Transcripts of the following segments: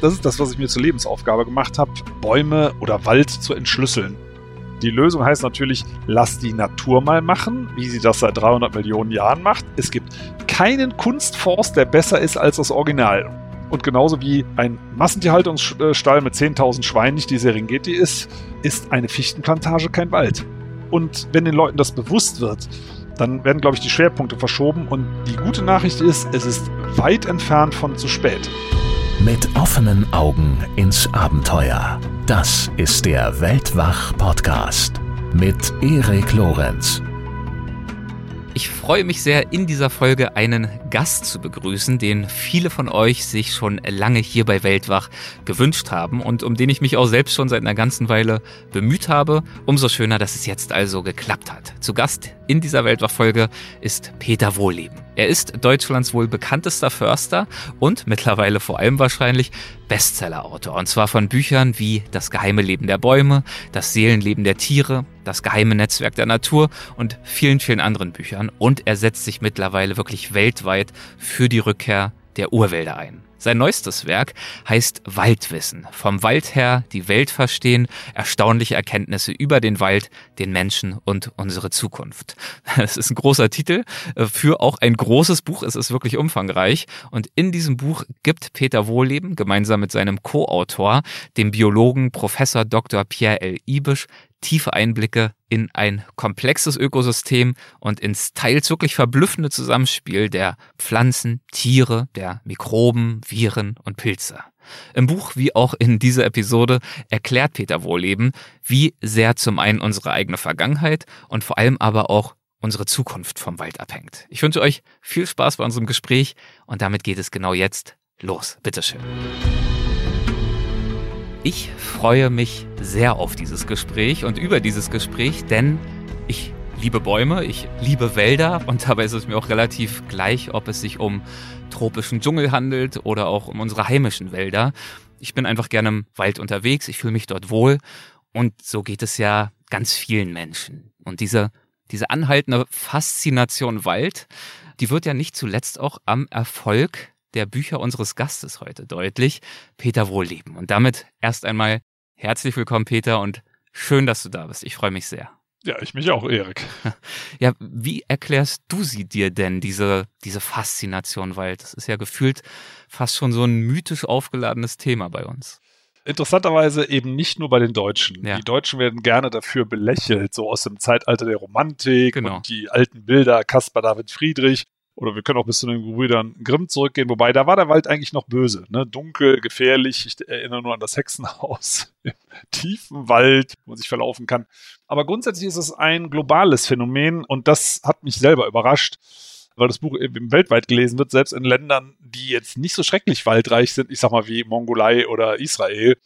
Das ist das, was ich mir zur Lebensaufgabe gemacht habe, Bäume oder Wald zu entschlüsseln. Die Lösung heißt natürlich, lass die Natur mal machen, wie sie das seit 300 Millionen Jahren macht. Es gibt keinen Kunstforst, der besser ist als das Original. Und genauso wie ein Massentierhaltungsstall mit 10.000 Schweinen nicht die Serengeti ist, ist eine Fichtenplantage kein Wald. Und wenn den Leuten das bewusst wird, dann werden, glaube ich, die Schwerpunkte verschoben. Und die gute Nachricht ist, es ist weit entfernt von zu spät. Mit offenen Augen ins Abenteuer. Das ist der Weltwach-Podcast mit Erik Lorenz. Ich freue mich sehr, in dieser Folge einen Gast zu begrüßen, den viele von euch sich schon lange hier bei Weltwach gewünscht haben und um den ich mich auch selbst schon seit einer ganzen Weile bemüht habe. Umso schöner, dass es jetzt also geklappt hat. Zu Gast in dieser Weltwach-Folge ist Peter Wohlleben. Er ist Deutschlands wohl bekanntester Förster und mittlerweile vor allem wahrscheinlich Bestsellerautor. Und zwar von Büchern wie Das geheime Leben der Bäume, Das Seelenleben der Tiere, Das geheime Netzwerk der Natur und vielen, vielen anderen Büchern. Und er setzt sich mittlerweile wirklich weltweit für die Rückkehr der Urwälder ein. Sein neuestes Werk heißt Waldwissen. Vom Wald her die Welt verstehen, erstaunliche Erkenntnisse über den Wald, den Menschen und unsere Zukunft. Es ist ein großer Titel äh, für auch ein großes Buch. Es ist wirklich umfangreich. Und in diesem Buch gibt Peter Wohlleben gemeinsam mit seinem Co-Autor, dem Biologen Professor Dr. Pierre L. Ibisch, tiefe Einblicke in ein komplexes Ökosystem und ins teils wirklich verblüffende Zusammenspiel der Pflanzen, Tiere, der Mikroben, Viren und Pilze. Im Buch wie auch in dieser Episode erklärt Peter Wohleben, wie sehr zum einen unsere eigene Vergangenheit und vor allem aber auch unsere Zukunft vom Wald abhängt. Ich wünsche euch viel Spaß bei unserem Gespräch und damit geht es genau jetzt los. Bitteschön. Ich freue mich sehr auf dieses Gespräch und über dieses Gespräch, denn ich liebe Bäume, ich liebe Wälder und dabei ist es mir auch relativ gleich, ob es sich um tropischen Dschungel handelt oder auch um unsere heimischen Wälder. Ich bin einfach gerne im Wald unterwegs, ich fühle mich dort wohl und so geht es ja ganz vielen Menschen. Und diese, diese anhaltende Faszination Wald, die wird ja nicht zuletzt auch am Erfolg der Bücher unseres Gastes heute deutlich, Peter Wohlleben. Und damit erst einmal herzlich willkommen, Peter, und schön, dass du da bist. Ich freue mich sehr. Ja, ich mich auch, Erik. Ja, wie erklärst du sie dir denn, diese, diese Faszination? Weil das ist ja gefühlt fast schon so ein mythisch aufgeladenes Thema bei uns. Interessanterweise eben nicht nur bei den Deutschen. Ja. Die Deutschen werden gerne dafür belächelt, so aus dem Zeitalter der Romantik genau. und die alten Bilder, Caspar David Friedrich. Oder wir können auch bis zu den Brüdern Grimm zurückgehen, wobei da war der Wald eigentlich noch böse. Ne? Dunkel, gefährlich. Ich erinnere nur an das Hexenhaus im tiefen Wald, wo man sich verlaufen kann. Aber grundsätzlich ist es ein globales Phänomen und das hat mich selber überrascht, weil das Buch eben weltweit gelesen wird, selbst in Ländern, die jetzt nicht so schrecklich waldreich sind, ich sag mal wie Mongolei oder Israel.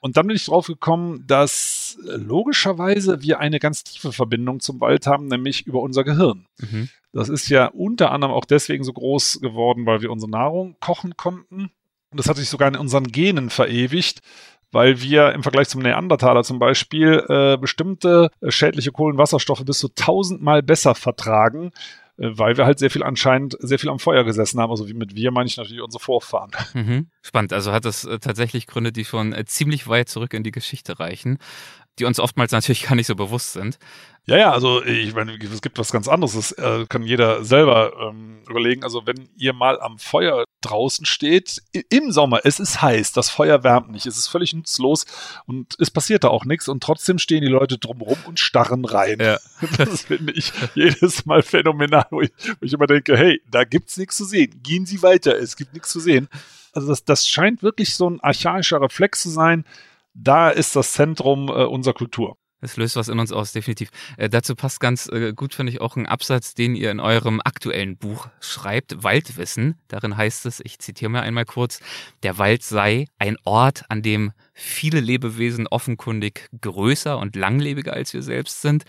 Und dann bin ich drauf gekommen, dass logischerweise wir eine ganz tiefe Verbindung zum Wald haben, nämlich über unser Gehirn. Mhm. Das ist ja unter anderem auch deswegen so groß geworden, weil wir unsere Nahrung kochen konnten. Und das hat sich sogar in unseren Genen verewigt, weil wir im Vergleich zum Neandertaler zum Beispiel äh, bestimmte äh, schädliche Kohlenwasserstoffe bis zu tausendmal besser vertragen, äh, weil wir halt sehr viel anscheinend sehr viel am Feuer gesessen haben. Also wie mit wir meine ich natürlich unsere Vorfahren. Mhm. Spannend. Also hat das äh, tatsächlich Gründe, die schon äh, ziemlich weit zurück in die Geschichte reichen die uns oftmals natürlich gar nicht so bewusst sind. Ja, ja, also ich meine, es gibt was ganz anderes, das äh, kann jeder selber ähm, überlegen. Also wenn ihr mal am Feuer draußen steht, im Sommer, es ist heiß, das Feuer wärmt nicht, es ist völlig nutzlos und es passiert da auch nichts und trotzdem stehen die Leute drumherum und starren rein. Ja. Das finde ich jedes Mal phänomenal, wo ich, wo ich immer denke, hey, da gibt's nichts zu sehen, gehen Sie weiter, es gibt nichts zu sehen. Also das, das scheint wirklich so ein archaischer Reflex zu sein, da ist das Zentrum äh, unserer Kultur. Es löst was in uns aus, definitiv. Äh, dazu passt ganz äh, gut, finde ich, auch ein Absatz, den ihr in eurem aktuellen Buch schreibt, Waldwissen. Darin heißt es, ich zitiere mal einmal kurz, der Wald sei ein Ort, an dem viele Lebewesen offenkundig größer und langlebiger als wir selbst sind.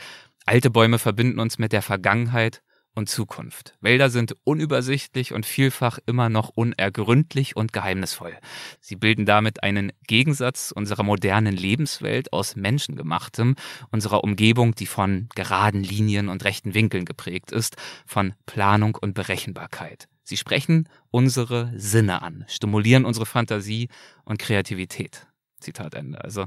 Alte Bäume verbinden uns mit der Vergangenheit und Zukunft. Wälder sind unübersichtlich und vielfach immer noch unergründlich und geheimnisvoll. Sie bilden damit einen Gegensatz unserer modernen Lebenswelt aus menschengemachtem, unserer Umgebung, die von geraden Linien und rechten Winkeln geprägt ist, von Planung und Berechenbarkeit. Sie sprechen unsere Sinne an, stimulieren unsere Fantasie und Kreativität. Zitat Ende. Also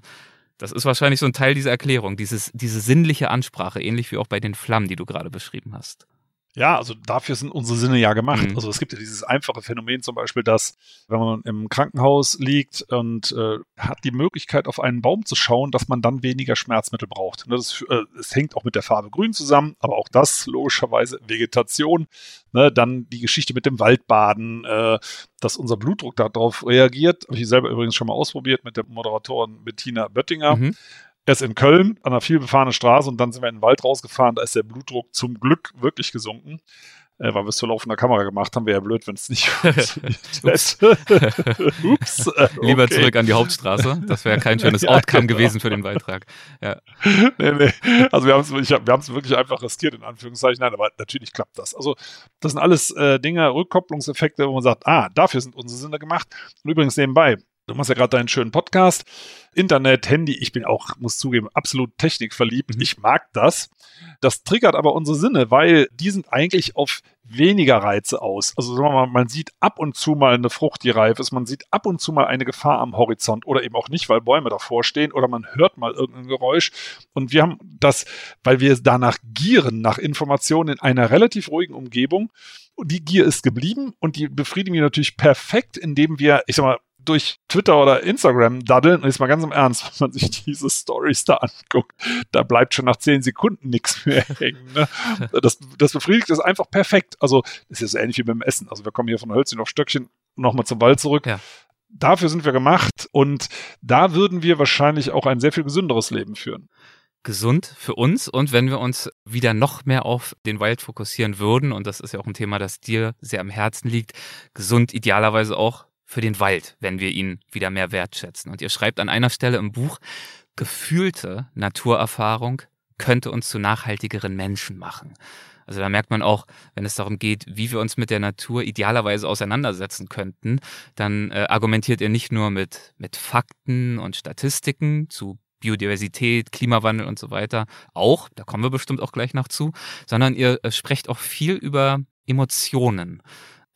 das ist wahrscheinlich so ein Teil dieser Erklärung, dieses, diese sinnliche Ansprache, ähnlich wie auch bei den Flammen, die du gerade beschrieben hast. Ja, also dafür sind unsere Sinne ja gemacht. Mhm. Also es gibt ja dieses einfache Phänomen zum Beispiel, dass wenn man im Krankenhaus liegt und äh, hat die Möglichkeit auf einen Baum zu schauen, dass man dann weniger Schmerzmittel braucht. Ne, das, äh, es hängt auch mit der Farbe Grün zusammen, aber auch das logischerweise Vegetation. Ne, dann die Geschichte mit dem Waldbaden, äh, dass unser Blutdruck darauf reagiert. Habe ich selber übrigens schon mal ausprobiert mit der Moderatorin Bettina Böttinger. Mhm erst in Köln an einer vielbefahrenen Straße und dann sind wir in den Wald rausgefahren. Da ist der Blutdruck zum Glück wirklich gesunken. Äh, weil wir es zur laufender Kamera gemacht haben, wäre ja blöd, wenn es nicht Ups. Ups. Äh, okay. Lieber zurück an die Hauptstraße. Das wäre kein schönes ja, Outcome genau. gewesen für den Beitrag. Ja. Nee, nee. Also wir haben es wir wirklich einfach riskiert, in Anführungszeichen. Nein, aber natürlich klappt das. Also das sind alles äh, Dinge, Rückkopplungseffekte, wo man sagt, ah, dafür sind unsere Sinne gemacht. Und übrigens nebenbei, Du machst ja gerade deinen schönen Podcast. Internet, Handy, ich bin auch, muss zugeben, absolut technikverliebt. Mhm. Ich mag das. Das triggert aber unsere Sinne, weil die sind eigentlich auf weniger Reize aus. Also sagen wir mal, man sieht ab und zu mal eine Frucht, die reif ist, man sieht ab und zu mal eine Gefahr am Horizont oder eben auch nicht, weil Bäume davor stehen oder man hört mal irgendein Geräusch. Und wir haben das, weil wir danach gieren, nach Informationen in einer relativ ruhigen Umgebung. Und die Gier ist geblieben und die befriedigen wir natürlich perfekt, indem wir, ich sag mal, durch Twitter oder Instagram daddeln, und jetzt mal ganz im Ernst, wenn man sich diese Stories da anguckt, da bleibt schon nach zehn Sekunden nichts mehr hängen. Ne? Das, das befriedigt es einfach perfekt. Also, das ist ja so ähnlich wie beim Essen. Also, wir kommen hier von Hölzchen auf Stöckchen nochmal zum Wald zurück. Ja. Dafür sind wir gemacht und da würden wir wahrscheinlich auch ein sehr viel gesünderes Leben führen gesund für uns und wenn wir uns wieder noch mehr auf den Wald fokussieren würden, und das ist ja auch ein Thema, das dir sehr am Herzen liegt, gesund idealerweise auch für den Wald, wenn wir ihn wieder mehr wertschätzen. Und ihr schreibt an einer Stelle im Buch, gefühlte Naturerfahrung könnte uns zu nachhaltigeren Menschen machen. Also da merkt man auch, wenn es darum geht, wie wir uns mit der Natur idealerweise auseinandersetzen könnten, dann äh, argumentiert ihr nicht nur mit, mit Fakten und Statistiken zu Biodiversität, Klimawandel und so weiter, auch, da kommen wir bestimmt auch gleich noch zu, sondern ihr äh, sprecht auch viel über Emotionen.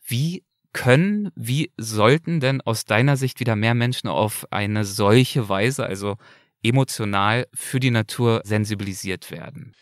Wie können, wie sollten denn aus deiner Sicht wieder mehr Menschen auf eine solche Weise, also emotional für die Natur sensibilisiert werden?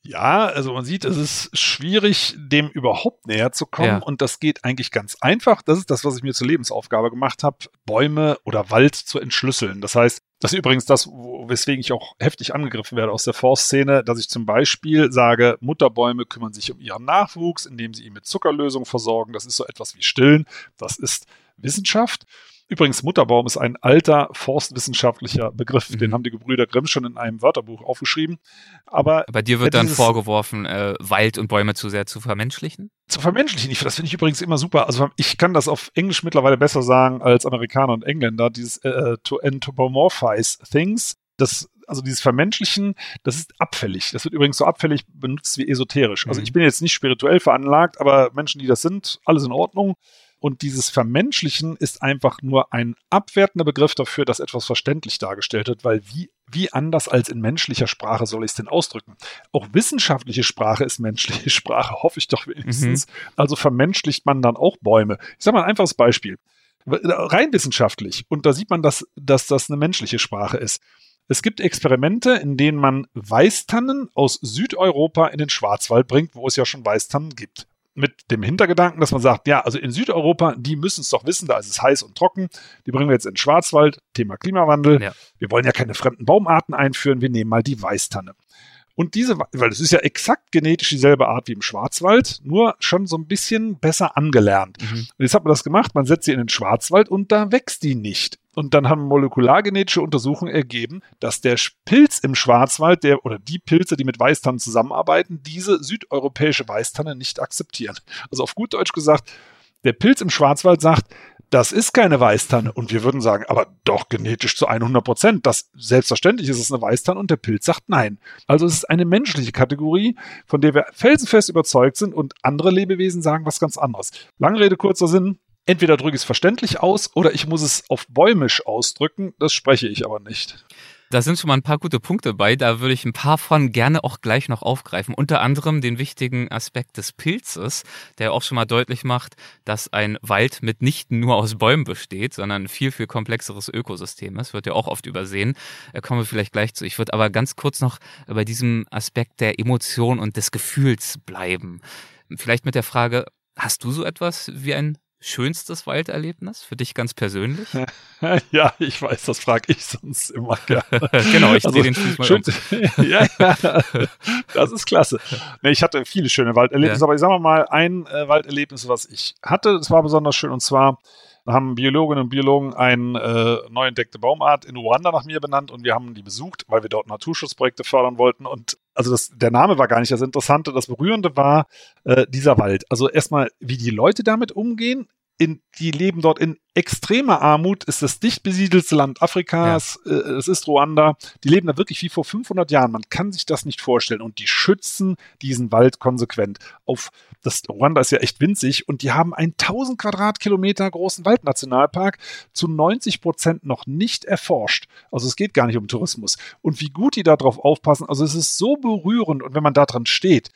Ja, also man sieht, es ist schwierig, dem überhaupt näher zu kommen. Ja. Und das geht eigentlich ganz einfach. Das ist das, was ich mir zur Lebensaufgabe gemacht habe, Bäume oder Wald zu entschlüsseln. Das heißt, das ist übrigens das, weswegen ich auch heftig angegriffen werde aus der Forstszene, dass ich zum Beispiel sage, Mutterbäume kümmern sich um ihren Nachwuchs, indem sie ihn mit Zuckerlösung versorgen. Das ist so etwas wie Stillen. Das ist Wissenschaft. Übrigens, Mutterbaum ist ein alter forstwissenschaftlicher Begriff. Mhm. Den haben die Gebrüder Grimm schon in einem Wörterbuch aufgeschrieben. Aber bei dir wird dann vorgeworfen, äh, Wald und Bäume zu sehr zu vermenschlichen? Zu vermenschlichen. Ich, das finde ich übrigens immer super. Also ich kann das auf Englisch mittlerweile besser sagen als Amerikaner und Engländer. Dieses äh, to anthropomorphize things. Das also dieses Vermenschlichen, das ist abfällig. Das wird übrigens so abfällig benutzt wie esoterisch. Also mhm. ich bin jetzt nicht spirituell veranlagt, aber Menschen, die das sind, alles in Ordnung. Und dieses Vermenschlichen ist einfach nur ein abwertender Begriff dafür, dass etwas verständlich dargestellt wird, weil wie, wie anders als in menschlicher Sprache soll ich es denn ausdrücken? Auch wissenschaftliche Sprache ist menschliche Sprache, hoffe ich doch wenigstens. Mhm. Also vermenschlicht man dann auch Bäume. Ich sage mal ein einfaches Beispiel. Rein wissenschaftlich. Und da sieht man, dass, dass das eine menschliche Sprache ist. Es gibt Experimente, in denen man Weißtannen aus Südeuropa in den Schwarzwald bringt, wo es ja schon Weißtannen gibt mit dem Hintergedanken, dass man sagt, ja, also in Südeuropa, die müssen es doch wissen, da ist es heiß und trocken. Die bringen wir jetzt in den Schwarzwald, Thema Klimawandel. Ja. Wir wollen ja keine fremden Baumarten einführen, wir nehmen mal die Weißtanne. Und diese, weil es ist ja exakt genetisch dieselbe Art wie im Schwarzwald, nur schon so ein bisschen besser angelernt. Mhm. Und jetzt hat man das gemacht, man setzt sie in den Schwarzwald und da wächst die nicht. Und dann haben molekulargenetische Untersuchungen ergeben, dass der Pilz im Schwarzwald, der oder die Pilze, die mit Weißtannen zusammenarbeiten, diese südeuropäische Weißtanne nicht akzeptieren. Also auf gut Deutsch gesagt, der Pilz im Schwarzwald sagt, das ist keine Weißtanne. Und wir würden sagen, aber doch genetisch zu 100 Prozent. Das selbstverständlich ist es eine Weißtanne und der Pilz sagt nein. Also es ist eine menschliche Kategorie, von der wir felsenfest überzeugt sind und andere Lebewesen sagen was ganz anderes. Lange Rede, kurzer Sinn. Entweder drücke ich es verständlich aus oder ich muss es auf bäumisch ausdrücken. Das spreche ich aber nicht. Da sind schon mal ein paar gute Punkte bei. Da würde ich ein paar von gerne auch gleich noch aufgreifen. Unter anderem den wichtigen Aspekt des Pilzes, der auch schon mal deutlich macht, dass ein Wald mitnichten nur aus Bäumen besteht, sondern ein viel, viel komplexeres Ökosystem ist. Wird ja auch oft übersehen. Da kommen wir vielleicht gleich zu. Ich würde aber ganz kurz noch bei diesem Aspekt der Emotion und des Gefühls bleiben. Vielleicht mit der Frage, hast du so etwas wie ein schönstes Walderlebnis für dich ganz persönlich? ja, ich weiß, das frage ich sonst immer gerne. genau, ich also, drehe den Spieß mal schön, um. ja, ja, das ist klasse. Nee, ich hatte viele schöne Walderlebnisse, ja. aber ich sage mal ein äh, Walderlebnis, was ich hatte, das war besonders schön und zwar haben Biologinnen und Biologen eine äh, neu entdeckte Baumart in Ruanda nach mir benannt und wir haben die besucht, weil wir dort Naturschutzprojekte fördern wollten. Und also das, der Name war gar nicht das Interessante. Das Berührende war äh, dieser Wald. Also erstmal, wie die Leute damit umgehen in, die leben dort in extremer Armut, ist das dicht besiedelste Land Afrikas, ja. äh, es ist Ruanda, die leben da wirklich wie vor 500 Jahren, man kann sich das nicht vorstellen und die schützen diesen Wald konsequent. Auf das Ruanda ist ja echt winzig und die haben einen 1000 Quadratkilometer großen Waldnationalpark zu 90 Prozent noch nicht erforscht. Also es geht gar nicht um Tourismus. Und wie gut die darauf aufpassen, also es ist so berührend und wenn man da dran steht,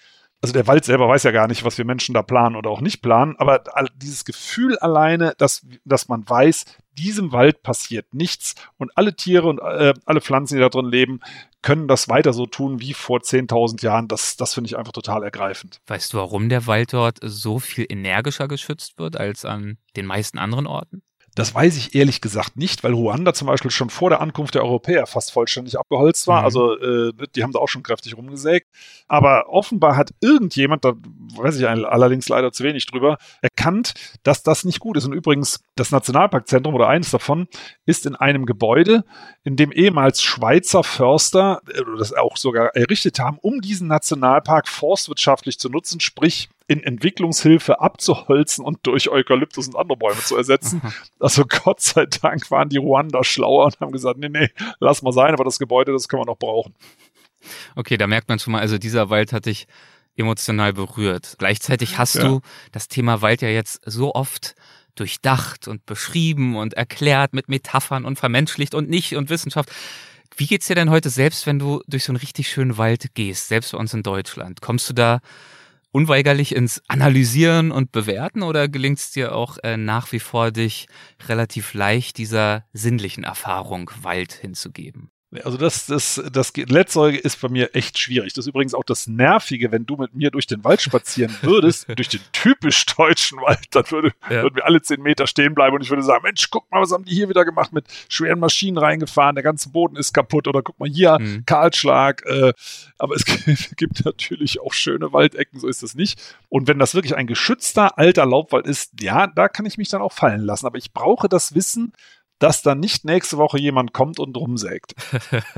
also der Wald selber weiß ja gar nicht, was wir Menschen da planen oder auch nicht planen, aber dieses Gefühl alleine, dass, dass man weiß, diesem Wald passiert nichts und alle Tiere und äh, alle Pflanzen, die da drin leben, können das weiter so tun wie vor 10.000 Jahren. Das, das finde ich einfach total ergreifend. Weißt du, warum der Wald dort so viel energischer geschützt wird als an den meisten anderen Orten? Das weiß ich ehrlich gesagt nicht, weil Ruanda zum Beispiel schon vor der Ankunft der Europäer fast vollständig abgeholzt war. Mhm. Also äh, die haben da auch schon kräftig rumgesägt. Aber offenbar hat irgendjemand, da weiß ich allerdings leider zu wenig drüber, erkannt, dass das nicht gut ist. Und übrigens, das Nationalparkzentrum oder eines davon ist in einem Gebäude, in dem ehemals Schweizer Förster äh, das auch sogar errichtet haben, um diesen Nationalpark forstwirtschaftlich zu nutzen, sprich in Entwicklungshilfe abzuholzen und durch Eukalyptus und andere Bäume zu ersetzen. Also Gott sei Dank waren die Ruanda schlauer und haben gesagt, nee, nee, lass mal sein, aber das Gebäude, das können wir noch brauchen. Okay, da merkt man schon mal, also dieser Wald hat dich emotional berührt. Gleichzeitig hast ja. du das Thema Wald ja jetzt so oft durchdacht und beschrieben und erklärt mit Metaphern und vermenschlicht und nicht und Wissenschaft. Wie geht's dir denn heute selbst, wenn du durch so einen richtig schönen Wald gehst, selbst bei uns in Deutschland? Kommst du da unweigerlich ins Analysieren und Bewerten oder gelingt es dir auch äh, nach wie vor, dich relativ leicht dieser sinnlichen Erfahrung Wald hinzugeben? Also das, das, das Letztere ist bei mir echt schwierig. Das ist übrigens auch das Nervige, wenn du mit mir durch den Wald spazieren würdest, durch den typisch deutschen Wald, dann würde, ja. würden wir alle zehn Meter stehen bleiben und ich würde sagen, Mensch, guck mal, was haben die hier wieder gemacht mit schweren Maschinen reingefahren, der ganze Boden ist kaputt oder guck mal hier, mhm. Kahlschlag. Äh, aber es gibt natürlich auch schöne Waldecken, so ist das nicht. Und wenn das wirklich ein geschützter alter Laubwald ist, ja, da kann ich mich dann auch fallen lassen. Aber ich brauche das Wissen, dass dann nicht nächste Woche jemand kommt und rumsägt.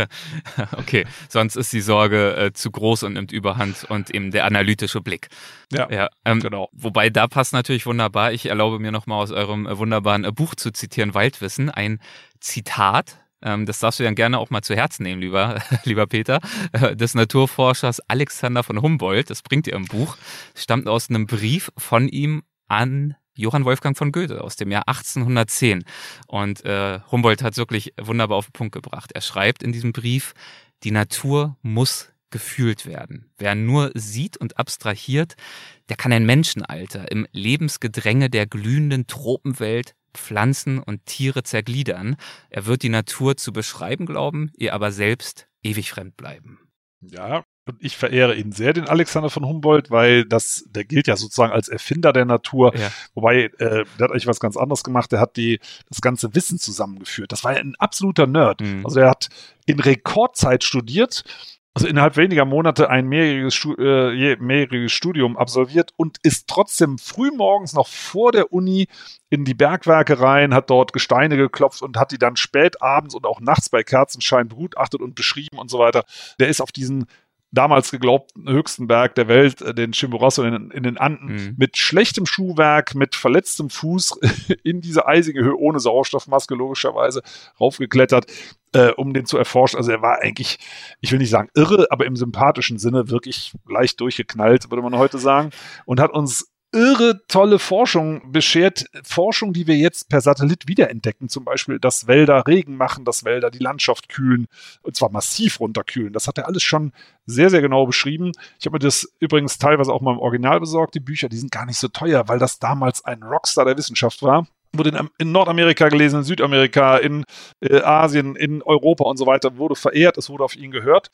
okay, sonst ist die Sorge äh, zu groß und nimmt überhand und eben der analytische Blick. Ja, ja ähm, genau. Wobei da passt natürlich wunderbar. Ich erlaube mir nochmal aus eurem äh, wunderbaren äh, Buch zu zitieren, Waldwissen, ein Zitat ähm, das darfst du dann gerne auch mal zu Herzen nehmen, lieber, lieber Peter, äh, des Naturforschers Alexander von Humboldt. Das bringt ihr im Buch. Stammt aus einem Brief von ihm an Johann Wolfgang von Goethe aus dem Jahr 1810. Und äh, Humboldt hat wirklich wunderbar auf den Punkt gebracht. Er schreibt in diesem Brief, die Natur muss gefühlt werden. Wer nur sieht und abstrahiert, der kann ein Menschenalter im Lebensgedränge der glühenden Tropenwelt Pflanzen und Tiere zergliedern. Er wird die Natur zu beschreiben glauben, ihr aber selbst ewig fremd bleiben. Ja, und ich verehre ihn sehr, den Alexander von Humboldt, weil das, der gilt ja sozusagen als Erfinder der Natur. Ja. Wobei, äh, der hat eigentlich was ganz anderes gemacht. Der hat die, das ganze Wissen zusammengeführt. Das war ja ein absoluter Nerd. Mhm. Also er hat in Rekordzeit studiert also innerhalb weniger Monate ein mehrjähriges, äh, mehrjähriges Studium absolviert und ist trotzdem frühmorgens noch vor der Uni in die Bergwerke rein, hat dort Gesteine geklopft und hat die dann spät abends und auch nachts bei Kerzenschein begutachtet und beschrieben und so weiter. Der ist auf diesen damals geglaubten höchsten Berg der Welt, äh, den Chimborazo in, in, den Anden, mhm. mit schlechtem Schuhwerk, mit verletztem Fuß in diese eisige Höhe ohne Sauerstoffmaske logischerweise raufgeklettert, äh, um den zu erforschen. Also er war eigentlich, ich will nicht sagen irre, aber im sympathischen Sinne wirklich leicht durchgeknallt, würde man heute sagen, und hat uns irre tolle Forschung beschert. Forschung, die wir jetzt per Satellit wiederentdecken. Zum Beispiel, dass Wälder Regen machen, dass Wälder die Landschaft kühlen. Und zwar massiv runterkühlen. Das hat er alles schon sehr, sehr genau beschrieben. Ich habe mir das übrigens teilweise auch mal im Original besorgt. Die Bücher, die sind gar nicht so teuer, weil das damals ein Rockstar der Wissenschaft war wurde in, Nordamerika gelesen, in Südamerika, in äh, Asien, in Europa und so weiter, wurde verehrt, es wurde auf ihn gehört.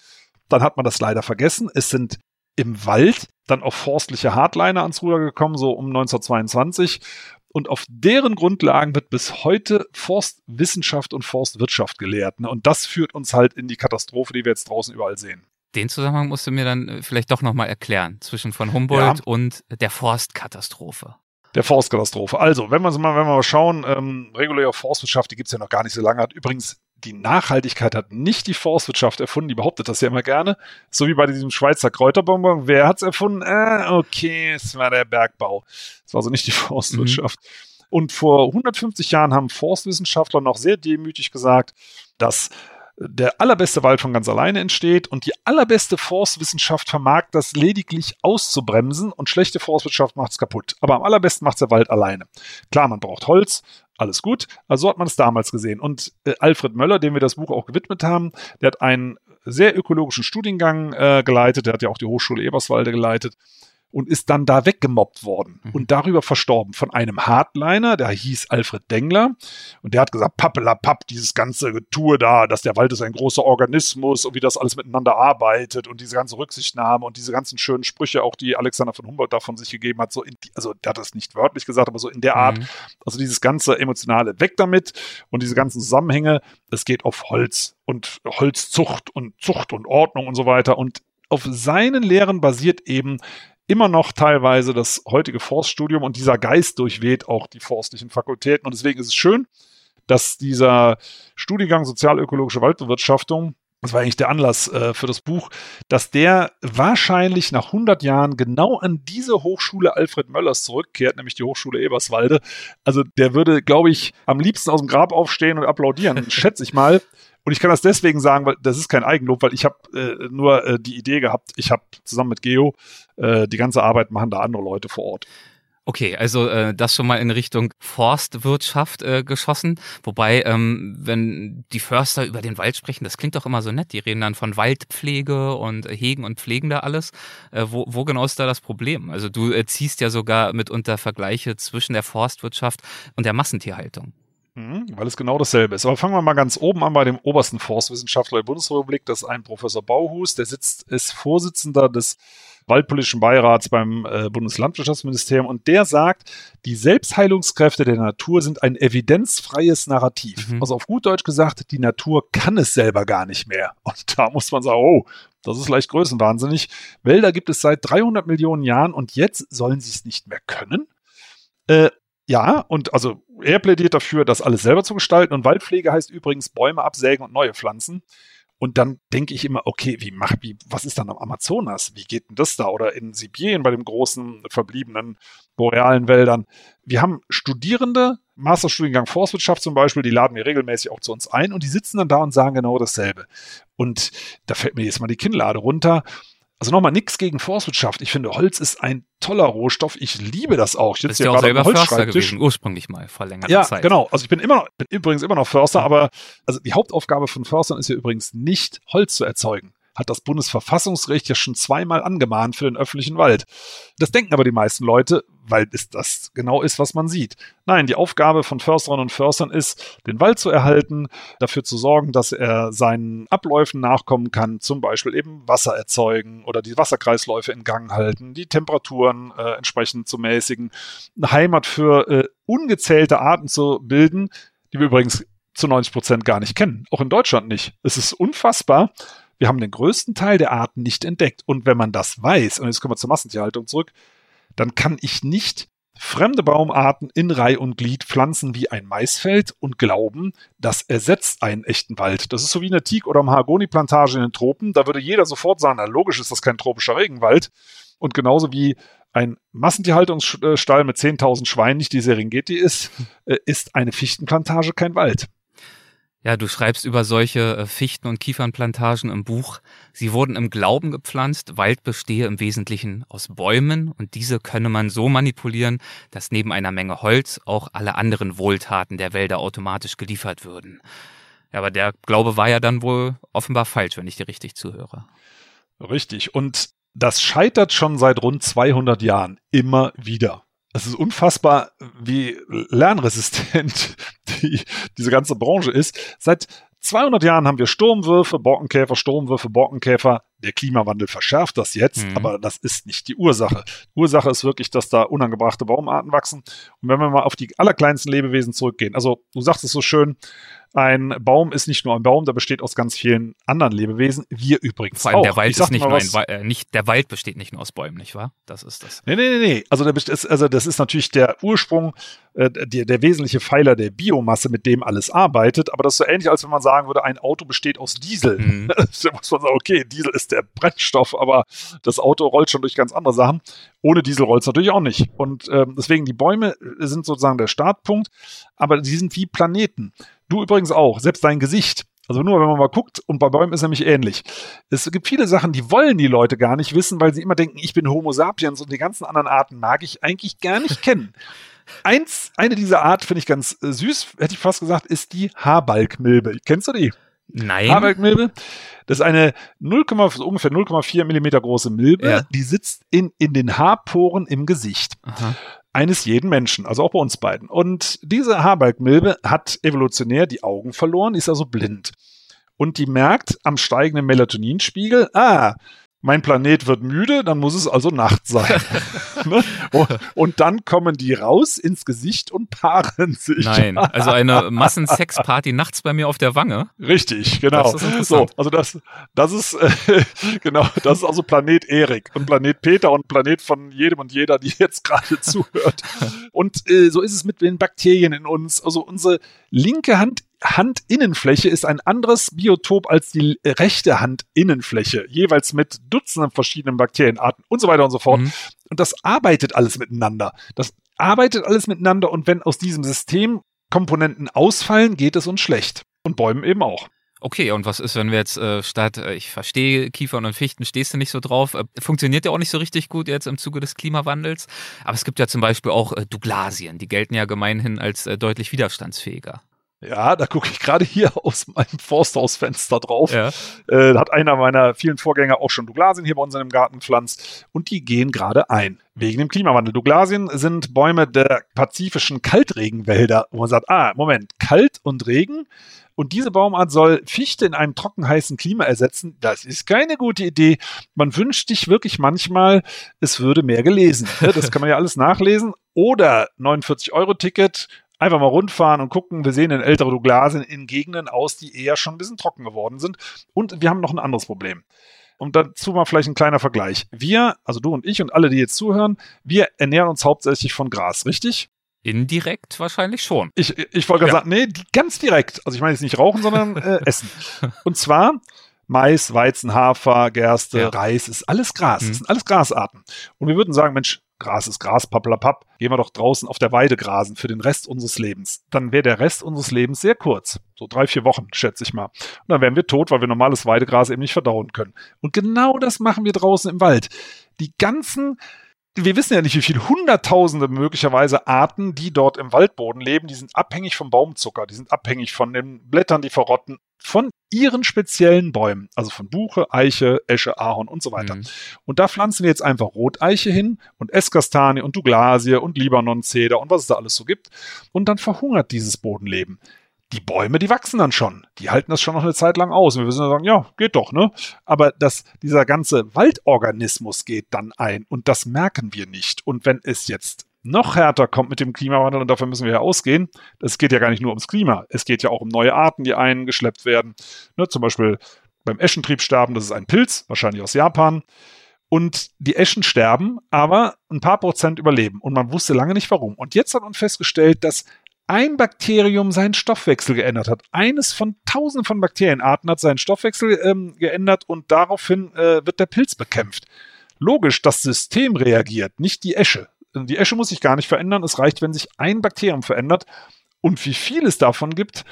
Dann hat man das leider vergessen. Es sind im Wald dann auch forstliche Hardliner ans Ruder gekommen, so um 1922. Und auf deren Grundlagen wird bis heute Forstwissenschaft und Forstwirtschaft gelehrt. Ne? Und das führt uns halt in die Katastrophe, die wir jetzt draußen überall sehen. Den Zusammenhang musst du mir dann äh, vielleicht doch nochmal erklären zwischen von Humboldt ja. und der Forstkatastrophe der Forstkatastrophe. Also, wenn wir mal, wenn wir mal schauen, ähm, reguläre Forstwirtschaft, die gibt es ja noch gar nicht so lange, hat übrigens die Nachhaltigkeit hat nicht die Forstwirtschaft erfunden, die behauptet das ja immer gerne. So wie bei diesem Schweizer Kräuterbonbon. Wer hat es erfunden? Äh, okay, es war der Bergbau. Es war also nicht die Forstwirtschaft. Mhm. Und vor 150 Jahren haben Forstwissenschaftler noch sehr demütig gesagt, dass der allerbeste Wald von ganz alleine entsteht und die allerbeste Forstwissenschaft vermag das lediglich auszubremsen und schlechte Forstwirtschaft macht es kaputt. Aber am allerbesten macht der Wald alleine. Klar, man braucht Holz, alles gut. Also so hat man es damals gesehen. Und äh, Alfred Möller, dem wir das Buch auch gewidmet haben, der hat einen sehr ökologischen Studiengang äh, geleitet. Der hat ja auch die Hochschule Eberswalde geleitet und ist dann da weggemobbt worden mhm. und darüber verstorben von einem Hardliner, der hieß Alfred Dengler und der hat gesagt, pappelapapp, dieses ganze Getue da, dass der Wald ist ein großer Organismus und wie das alles miteinander arbeitet und diese ganze Rücksichtnahme und diese ganzen schönen Sprüche, auch die Alexander von Humboldt da von sich gegeben hat, so in, also der hat das nicht wörtlich gesagt, aber so in der Art, mhm. also dieses ganze emotionale weg damit und diese ganzen Zusammenhänge, es geht auf Holz und Holzzucht und Zucht und Ordnung und so weiter und auf seinen Lehren basiert eben immer noch teilweise das heutige Forststudium und dieser Geist durchweht auch die forstlichen Fakultäten. Und deswegen ist es schön, dass dieser Studiengang Sozialökologische Waldbewirtschaftung, das war eigentlich der Anlass äh, für das Buch, dass der wahrscheinlich nach 100 Jahren genau an diese Hochschule Alfred Möllers zurückkehrt, nämlich die Hochschule Eberswalde. Also der würde, glaube ich, am liebsten aus dem Grab aufstehen und applaudieren, schätze ich mal. Und ich kann das deswegen sagen, weil das ist kein Eigenlob, weil ich habe äh, nur äh, die Idee gehabt, ich habe zusammen mit Geo äh, die ganze Arbeit machen da andere Leute vor Ort. Okay, also äh, das schon mal in Richtung Forstwirtschaft äh, geschossen. Wobei, ähm, wenn die Förster über den Wald sprechen, das klingt doch immer so nett. Die reden dann von Waldpflege und Hegen und Pflegen da alles. Äh, wo, wo genau ist da das Problem? Also du äh, ziehst ja sogar mitunter Vergleiche zwischen der Forstwirtschaft und der Massentierhaltung. Mhm, weil es genau dasselbe ist. Aber fangen wir mal ganz oben an bei dem obersten Forstwissenschaftler der Bundesrepublik. Das ist ein Professor Bauhus. Der sitzt, ist Vorsitzender des Waldpolitischen Beirats beim äh, Bundeslandwirtschaftsministerium und der sagt, die Selbstheilungskräfte der Natur sind ein evidenzfreies Narrativ. Mhm. Also auf gut Deutsch gesagt, die Natur kann es selber gar nicht mehr. Und da muss man sagen, oh, das ist leicht größenwahnsinnig. Wälder gibt es seit 300 Millionen Jahren und jetzt sollen sie es nicht mehr können. Äh, ja, und also er plädiert dafür, das alles selber zu gestalten. Und Waldpflege heißt übrigens Bäume absägen und neue pflanzen. Und dann denke ich immer, okay, wie macht, wie, was ist dann am Amazonas? Wie geht denn das da? Oder in Sibirien bei den großen verbliebenen borealen Wäldern. Wir haben Studierende, Masterstudiengang Forstwirtschaft zum Beispiel, die laden wir regelmäßig auch zu uns ein und die sitzen dann da und sagen genau dasselbe. Und da fällt mir jetzt mal die Kinnlade runter. Also nochmal nichts gegen Forstwirtschaft. Ich finde, Holz ist ein toller Rohstoff. Ich liebe das auch. Ich sitze hier ja auch selber Förster gewesen, ursprünglich mal vor längerer ja, Zeit. Ja, genau. Also ich bin immer, bin übrigens immer noch Förster, aber also die Hauptaufgabe von Förstern ist ja übrigens nicht Holz zu erzeugen hat das Bundesverfassungsgericht ja schon zweimal angemahnt für den öffentlichen Wald. Das denken aber die meisten Leute, weil es das genau ist, was man sieht. Nein, die Aufgabe von Försterinnen und Förstern ist, den Wald zu erhalten, dafür zu sorgen, dass er seinen Abläufen nachkommen kann, zum Beispiel eben Wasser erzeugen oder die Wasserkreisläufe in Gang halten, die Temperaturen äh, entsprechend zu mäßigen, eine Heimat für äh, ungezählte Arten zu bilden, die wir übrigens zu 90 Prozent gar nicht kennen, auch in Deutschland nicht. Es ist unfassbar, wir haben den größten Teil der Arten nicht entdeckt. Und wenn man das weiß, und jetzt kommen wir zur Massentierhaltung zurück, dann kann ich nicht fremde Baumarten in Reih und Glied pflanzen wie ein Maisfeld und glauben, das ersetzt einen echten Wald. Das ist so wie eine Teak- oder Mahagoni-Plantage in den Tropen. Da würde jeder sofort sagen, na logisch ist das kein tropischer Regenwald. Und genauso wie ein Massentierhaltungsstall mit 10.000 Schweinen nicht die Serengeti ist, äh, ist eine Fichtenplantage kein Wald. Ja, du schreibst über solche äh, Fichten- und Kiefernplantagen im Buch. Sie wurden im Glauben gepflanzt, Wald bestehe im Wesentlichen aus Bäumen und diese könne man so manipulieren, dass neben einer Menge Holz auch alle anderen Wohltaten der Wälder automatisch geliefert würden. Ja, aber der Glaube war ja dann wohl offenbar falsch, wenn ich dir richtig zuhöre. Richtig. Und das scheitert schon seit rund 200 Jahren immer wieder. Es ist unfassbar, wie lernresistent die, diese ganze Branche ist. Seit 200 Jahren haben wir Sturmwürfe, Borkenkäfer, Sturmwürfe, Borkenkäfer. Der Klimawandel verschärft das jetzt, mhm. aber das ist nicht die Ursache. Die Ursache ist wirklich, dass da unangebrachte Baumarten wachsen. Und wenn wir mal auf die allerkleinsten Lebewesen zurückgehen, also du sagst es so schön, ein Baum ist nicht nur ein Baum, der besteht aus ganz vielen anderen Lebewesen. Wir übrigens Vor allem auch. der Wald ist nicht nur ein Wald, äh, nicht, der Wald besteht nicht nur aus Bäumen, nicht wahr? Das ist das. Nee, nee, nee, nee. Also, der, also das ist natürlich der Ursprung, äh, der, der wesentliche Pfeiler der Biomasse, mit dem alles arbeitet. Aber das ist so ähnlich, als wenn man sagen würde, ein Auto besteht aus Diesel. Mhm. da muss man sagen, okay, Diesel ist der Brennstoff, aber das Auto rollt schon durch ganz andere Sachen. Ohne Diesel rollt es natürlich auch nicht. Und ähm, deswegen, die Bäume sind sozusagen der Startpunkt, aber sie sind wie Planeten. Du übrigens auch, selbst dein Gesicht. Also nur, wenn man mal guckt, und bei Bäumen ist nämlich ähnlich. Es gibt viele Sachen, die wollen die Leute gar nicht wissen, weil sie immer denken, ich bin Homo sapiens und die ganzen anderen Arten mag ich eigentlich gar nicht kennen. Eins, eine dieser Art finde ich ganz äh, süß, hätte ich fast gesagt, ist die Haarbalgmilbe. Kennst du die? Nein. Haarbalgmilbe. Das ist eine 0, ungefähr 0,4 Millimeter große Milbe, ja. die sitzt in, in den Haarporen im Gesicht. Aha eines jeden Menschen, also auch bei uns beiden. Und diese Haarbalgmilbe hat evolutionär die Augen verloren, ist also blind. Und die merkt am steigenden Melatoninspiegel, ah, mein Planet wird müde, dann muss es also Nacht sein. Ne? und dann kommen die raus ins Gesicht und paaren sich. Nein, also eine Massensexparty nachts bei mir auf der Wange. Richtig, genau. Das ist so, also das, das ist äh, genau, das ist also Planet Erik und Planet Peter und Planet von jedem und jeder, die jetzt gerade zuhört. Und äh, so ist es mit den Bakterien in uns. Also unsere linke Hand Handinnenfläche ist ein anderes Biotop als die rechte Handinnenfläche, jeweils mit Dutzenden verschiedenen Bakterienarten und so weiter und so fort. Mhm. Und das arbeitet alles miteinander. Das arbeitet alles miteinander und wenn aus diesem System Komponenten ausfallen, geht es uns schlecht. Und Bäumen eben auch. Okay, und was ist, wenn wir jetzt äh, statt, äh, ich verstehe Kiefern und Fichten, stehst du nicht so drauf, äh, funktioniert ja auch nicht so richtig gut jetzt im Zuge des Klimawandels. Aber es gibt ja zum Beispiel auch äh, Douglasien, die gelten ja gemeinhin als äh, deutlich widerstandsfähiger. Ja, da gucke ich gerade hier aus meinem Forsthausfenster drauf. Ja. Äh, hat einer meiner vielen Vorgänger auch schon Douglasien hier bei uns in dem Garten gepflanzt und die gehen gerade ein. Wegen dem Klimawandel. Douglasien sind Bäume der pazifischen Kaltregenwälder, wo man sagt, ah, Moment, Kalt und Regen. Und diese Baumart soll Fichte in einem trockenheißen Klima ersetzen. Das ist keine gute Idee. Man wünscht sich wirklich manchmal, es würde mehr gelesen. Das kann man ja alles nachlesen. Oder 49-Euro-Ticket, einfach mal rundfahren und gucken. Wir sehen in ältere Douglasien in Gegenden aus, die eher schon ein bisschen trocken geworden sind. Und wir haben noch ein anderes Problem. Und dazu mal vielleicht ein kleiner Vergleich. Wir, also du und ich und alle, die jetzt zuhören, wir ernähren uns hauptsächlich von Gras, richtig? Indirekt wahrscheinlich schon. Ich, ich wollte gerade ja. sagen, nee, ganz direkt. Also ich meine jetzt nicht rauchen, sondern äh, essen. Und zwar Mais, Weizen, Hafer, Gerste, ja. Reis, ist alles Gras. Mhm. Das sind alles Grasarten. Und wir würden sagen, Mensch, Gras ist Gras, pappelapapp, gehen wir doch draußen auf der Weide grasen für den Rest unseres Lebens. Dann wäre der Rest unseres Lebens sehr kurz. So drei, vier Wochen, schätze ich mal. Und dann wären wir tot, weil wir normales Weidegras eben nicht verdauen können. Und genau das machen wir draußen im Wald. Die ganzen wir wissen ja nicht, wie viele hunderttausende möglicherweise Arten, die dort im Waldboden leben, die sind abhängig vom Baumzucker, die sind abhängig von den Blättern, die verrotten, von ihren speziellen Bäumen, also von Buche, Eiche, Esche, Ahorn und so weiter. Mhm. Und da pflanzen wir jetzt einfach Roteiche hin und Esskastanie und Douglasie und Libanon-Zeder und was es da alles so gibt. Und dann verhungert dieses Bodenleben die Bäume, die wachsen dann schon. Die halten das schon noch eine Zeit lang aus. Und wir müssen sagen, ja, geht doch, ne? Aber das, dieser ganze Waldorganismus geht dann ein und das merken wir nicht. Und wenn es jetzt noch härter kommt mit dem Klimawandel, und davon müssen wir ja ausgehen, es geht ja gar nicht nur ums Klima, es geht ja auch um neue Arten, die eingeschleppt werden. Ne, zum Beispiel beim Eschentriebsterben, das ist ein Pilz, wahrscheinlich aus Japan. Und die Eschen sterben, aber ein paar Prozent überleben. Und man wusste lange nicht warum. Und jetzt hat man festgestellt, dass ein Bakterium seinen Stoffwechsel geändert hat. Eines von tausenden von Bakterienarten hat seinen Stoffwechsel ähm, geändert und daraufhin äh, wird der Pilz bekämpft. Logisch, das System reagiert, nicht die Esche. Die Esche muss sich gar nicht verändern. Es reicht, wenn sich ein Bakterium verändert. Und wie viel es davon gibt,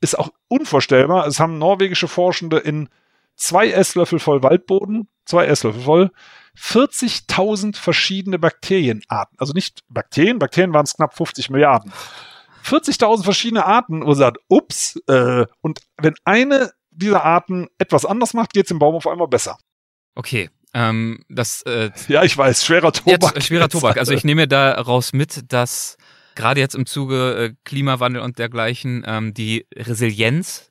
ist auch unvorstellbar. Es haben norwegische Forschende in zwei Esslöffel voll Waldboden, zwei Esslöffel voll, 40.000 verschiedene Bakterienarten. Also nicht Bakterien, Bakterien waren es knapp 50 Milliarden. 40.000 verschiedene Arten, wo sagt, ups, äh, und wenn eine dieser Arten etwas anders macht, geht es dem Baum auf einmal besser. Okay, ähm, das, äh, ja, ich weiß, schwerer Tobak. Jetzt, schwerer Tobak. Also ich nehme daraus mit, dass gerade jetzt im Zuge äh, Klimawandel und dergleichen ähm, die Resilienz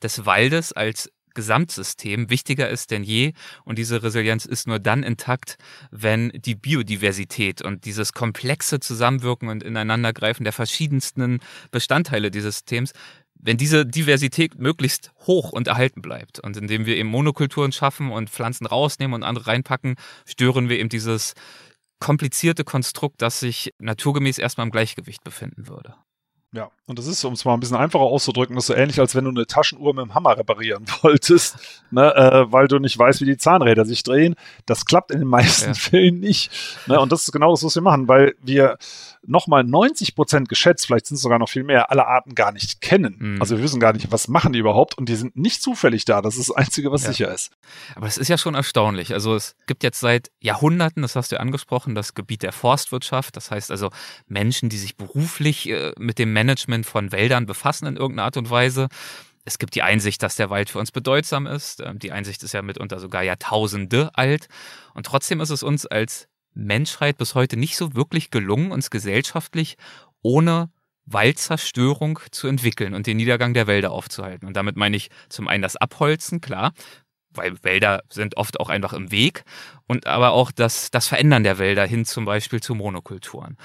des Waldes als Gesamtsystem wichtiger ist denn je. Und diese Resilienz ist nur dann intakt, wenn die Biodiversität und dieses komplexe Zusammenwirken und Ineinandergreifen der verschiedensten Bestandteile dieses Systems wenn diese Diversität möglichst hoch und erhalten bleibt und indem wir eben Monokulturen schaffen und Pflanzen rausnehmen und andere reinpacken, stören wir eben dieses komplizierte Konstrukt, das sich naturgemäß erstmal im Gleichgewicht befinden würde. Ja, und das ist, um es mal ein bisschen einfacher auszudrücken, das ist so ähnlich, als wenn du eine Taschenuhr mit dem Hammer reparieren wolltest, ne, äh, weil du nicht weißt, wie die Zahnräder sich drehen. Das klappt in den meisten ja. Fällen nicht. Ne, und das ist genau das, was wir machen, weil wir nochmal 90 Prozent geschätzt, vielleicht sind es sogar noch viel mehr, alle Arten gar nicht kennen. Mhm. Also wir wissen gar nicht, was machen die überhaupt und die sind nicht zufällig da. Das ist das Einzige, was ja. sicher ist. Aber es ist ja schon erstaunlich. Also es gibt jetzt seit Jahrhunderten, das hast du ja angesprochen, das Gebiet der Forstwirtschaft. Das heißt also Menschen, die sich beruflich äh, mit dem Management von Wäldern befassen in irgendeiner Art und Weise. Es gibt die Einsicht, dass der Wald für uns bedeutsam ist. Ähm, die Einsicht ist ja mitunter sogar Jahrtausende alt. Und trotzdem ist es uns als Menschheit bis heute nicht so wirklich gelungen, uns gesellschaftlich ohne Waldzerstörung zu entwickeln und den Niedergang der Wälder aufzuhalten. Und damit meine ich zum einen das Abholzen, klar, weil Wälder sind oft auch einfach im Weg und aber auch das, das Verändern der Wälder hin zum Beispiel zu Monokulturen.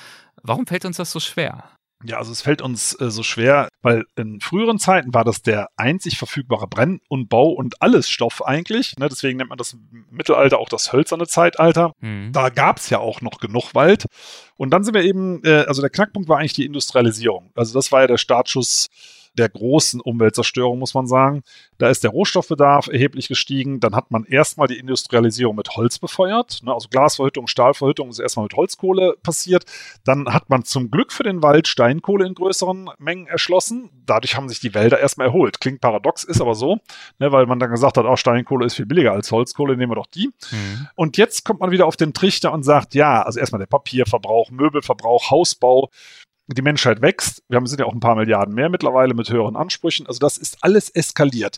Warum fällt uns das so schwer? Ja, also es fällt uns äh, so schwer, weil in früheren Zeiten war das der einzig verfügbare Brenn- und Bau- und alles Stoff eigentlich. Ne? Deswegen nennt man das Mittelalter auch das hölzerne Zeitalter. Mhm. Da gab es ja auch noch genug Wald. Und dann sind wir eben, äh, also der Knackpunkt war eigentlich die Industrialisierung. Also das war ja der Startschuss der großen Umweltzerstörung, muss man sagen. Da ist der Rohstoffbedarf erheblich gestiegen. Dann hat man erstmal die Industrialisierung mit Holz befeuert. Ne? Also Glasverhüttung, Stahlverhüttung ist erstmal mit Holzkohle passiert. Dann hat man zum Glück für den Wald Steinkohle in größeren Mengen erschlossen. Dadurch haben sich die Wälder erstmal erholt. Klingt paradox, ist aber so, ne? weil man dann gesagt hat, auch Steinkohle ist viel billiger als Holzkohle, nehmen wir doch die. Mhm. Und jetzt kommt man wieder auf den Trichter und sagt, ja, also erstmal der Papierverbrauch, Möbelverbrauch, Hausbau die Menschheit wächst. Wir haben, sind ja auch ein paar Milliarden mehr mittlerweile mit höheren Ansprüchen. Also das ist alles eskaliert.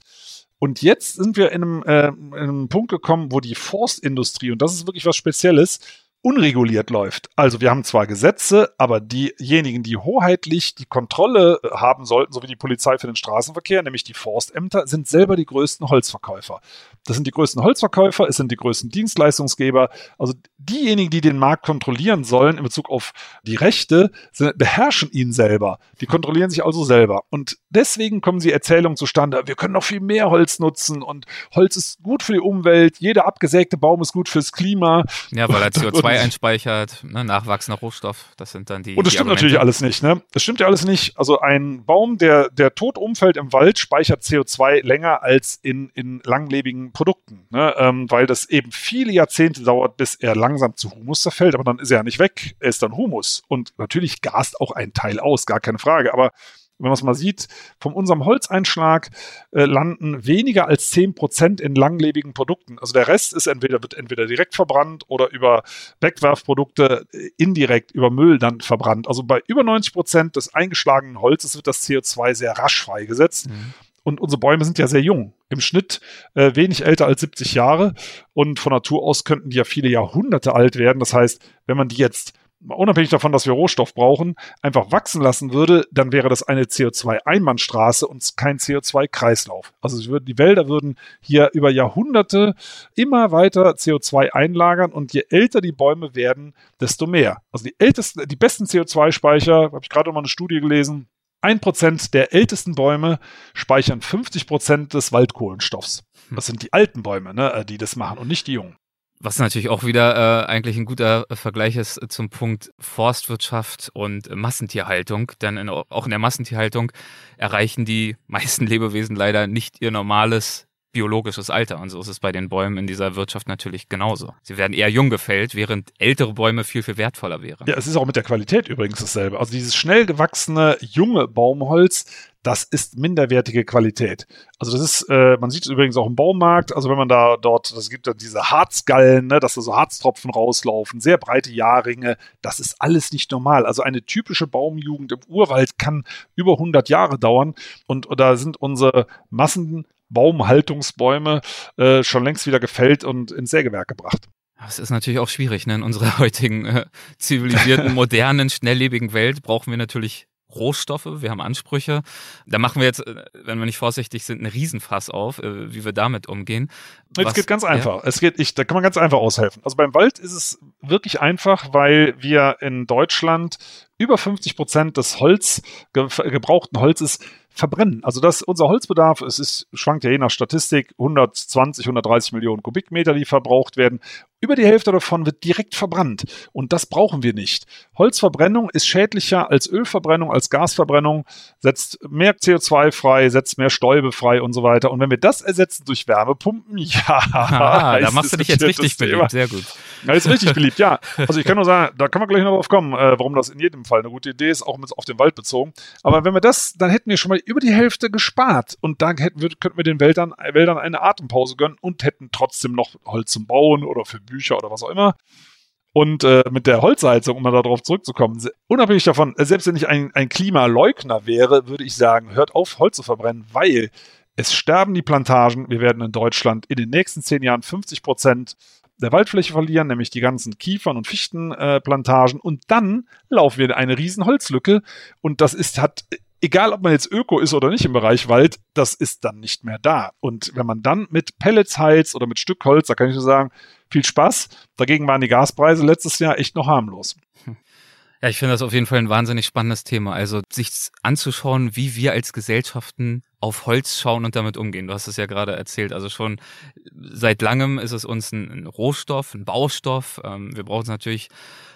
Und jetzt sind wir in einem, äh, in einem Punkt gekommen, wo die Forstindustrie, und das ist wirklich was Spezielles, unreguliert läuft. Also wir haben zwar Gesetze, aber diejenigen, die hoheitlich die Kontrolle haben sollten, so wie die Polizei für den Straßenverkehr, nämlich die Forstämter, sind selber die größten Holzverkäufer. Das sind die größten Holzverkäufer, es sind die größten Dienstleistungsgeber. Also diejenigen, die den Markt kontrollieren sollen in Bezug auf die Rechte, sind, beherrschen ihn selber. Die kontrollieren sich also selber. Und deswegen kommen sie Erzählungen zustande, wir können noch viel mehr Holz nutzen und Holz ist gut für die Umwelt, jeder abgesägte Baum ist gut fürs Klima. Ja, weil er CO2 einspeichert, ne, nachwachsender Rohstoff, das sind dann die. Und das die stimmt Argumente. natürlich alles nicht, ne? Das stimmt ja alles nicht. Also ein Baum, der, der tot umfällt im Wald, speichert CO2 länger als in, in langlebigen Produkten, ne? Ähm, weil das eben viele Jahrzehnte dauert, bis er langsam zu Humus zerfällt, aber dann ist er ja nicht weg, er ist dann Humus. Und natürlich gast auch ein Teil aus, gar keine Frage, aber wenn man es mal sieht, von unserem Holzeinschlag äh, landen weniger als 10% in langlebigen Produkten. Also der Rest ist entweder, wird entweder direkt verbrannt oder über Wegwerfprodukte äh, indirekt über Müll dann verbrannt. Also bei über 90% des eingeschlagenen Holzes wird das CO2 sehr rasch freigesetzt. Mhm. Und unsere Bäume sind ja sehr jung. Im Schnitt äh, wenig älter als 70 Jahre. Und von Natur aus könnten die ja viele Jahrhunderte alt werden. Das heißt, wenn man die jetzt unabhängig davon, dass wir Rohstoff brauchen, einfach wachsen lassen würde, dann wäre das eine CO2-Einbahnstraße und kein CO2-Kreislauf. Also die Wälder würden hier über Jahrhunderte immer weiter CO2 einlagern und je älter die Bäume werden, desto mehr. Also die ältesten, die besten CO2-Speicher, habe ich gerade mal eine Studie gelesen, ein Prozent der ältesten Bäume speichern 50 Prozent des Waldkohlenstoffs. Das sind die alten Bäume, ne, die das machen und nicht die jungen. Was natürlich auch wieder äh, eigentlich ein guter Vergleich ist zum Punkt Forstwirtschaft und Massentierhaltung. Denn in, auch in der Massentierhaltung erreichen die meisten Lebewesen leider nicht ihr normales biologisches Alter. Und so ist es bei den Bäumen in dieser Wirtschaft natürlich genauso. Sie werden eher jung gefällt, während ältere Bäume viel, viel wertvoller wären. Ja, es ist auch mit der Qualität übrigens dasselbe. Also dieses schnell gewachsene, junge Baumholz, das ist minderwertige Qualität. Also das ist, äh, man sieht es übrigens auch im Baumarkt, also wenn man da dort, es gibt da diese Harzgallen, ne, dass da so Harztropfen rauslaufen, sehr breite Jahrringe, das ist alles nicht normal. Also eine typische Baumjugend im Urwald kann über 100 Jahre dauern und, und da sind unsere Massen Baumhaltungsbäume äh, schon längst wieder gefällt und ins Sägewerk gebracht. Das ist natürlich auch schwierig. Ne? In unserer heutigen äh, zivilisierten, modernen, schnelllebigen Welt brauchen wir natürlich Rohstoffe, wir haben Ansprüche. Da machen wir jetzt, äh, wenn wir nicht vorsichtig sind, einen Riesenfass auf, äh, wie wir damit umgehen. Es geht ganz einfach. Ja? Es geht, ich, da kann man ganz einfach aushelfen. Also beim Wald ist es wirklich einfach, weil wir in Deutschland über 50 Prozent des Holz, gebrauchten Holzes verbrennen. Also das, unser Holzbedarf, es ist, schwankt ja je nach Statistik, 120, 130 Millionen Kubikmeter, die verbraucht werden. Über die Hälfte davon wird direkt verbrannt. Und das brauchen wir nicht. Holzverbrennung ist schädlicher als Ölverbrennung, als Gasverbrennung, setzt mehr CO2 frei, setzt mehr Stäube frei und so weiter. Und wenn wir das ersetzen durch Wärmepumpen, ja. Aha, da machst du dich jetzt richtig beliebt. Sehr gut. Ja, ist richtig beliebt, ja. Also ich kann nur sagen, da kann man gleich noch drauf kommen, äh, warum das in jedem Fall eine gute Idee ist, auch mit auf den Wald bezogen. Aber wenn wir das, dann hätten wir schon mal über die Hälfte gespart. Und da hätten wir, könnten wir den Wäldern, Wäldern eine Atempause gönnen und hätten trotzdem noch Holz zum Bauen oder für Bücher oder was auch immer. Und äh, mit der Holzheizung, um mal darauf zurückzukommen, unabhängig davon, äh, selbst wenn ich ein, ein Klimaleugner wäre, würde ich sagen, hört auf, Holz zu verbrennen, weil es sterben die Plantagen. Wir werden in Deutschland in den nächsten zehn Jahren 50 Prozent der Waldfläche verlieren, nämlich die ganzen Kiefern- und Fichtenplantagen. Äh, und dann laufen wir in eine riesen Holzlücke. Und das ist, hat egal ob man jetzt Öko ist oder nicht im Bereich Wald, das ist dann nicht mehr da. Und wenn man dann mit Pellets heizt oder mit Stückholz, da kann ich nur sagen, viel Spaß. Dagegen waren die Gaspreise letztes Jahr echt noch harmlos. Ja, ich finde das auf jeden Fall ein wahnsinnig spannendes Thema. Also sich anzuschauen, wie wir als Gesellschaften auf Holz schauen und damit umgehen. Du hast es ja gerade erzählt. Also schon seit langem ist es uns ein, Rohstoff, ein Baustoff. Ähm, wir brauchen es natürlich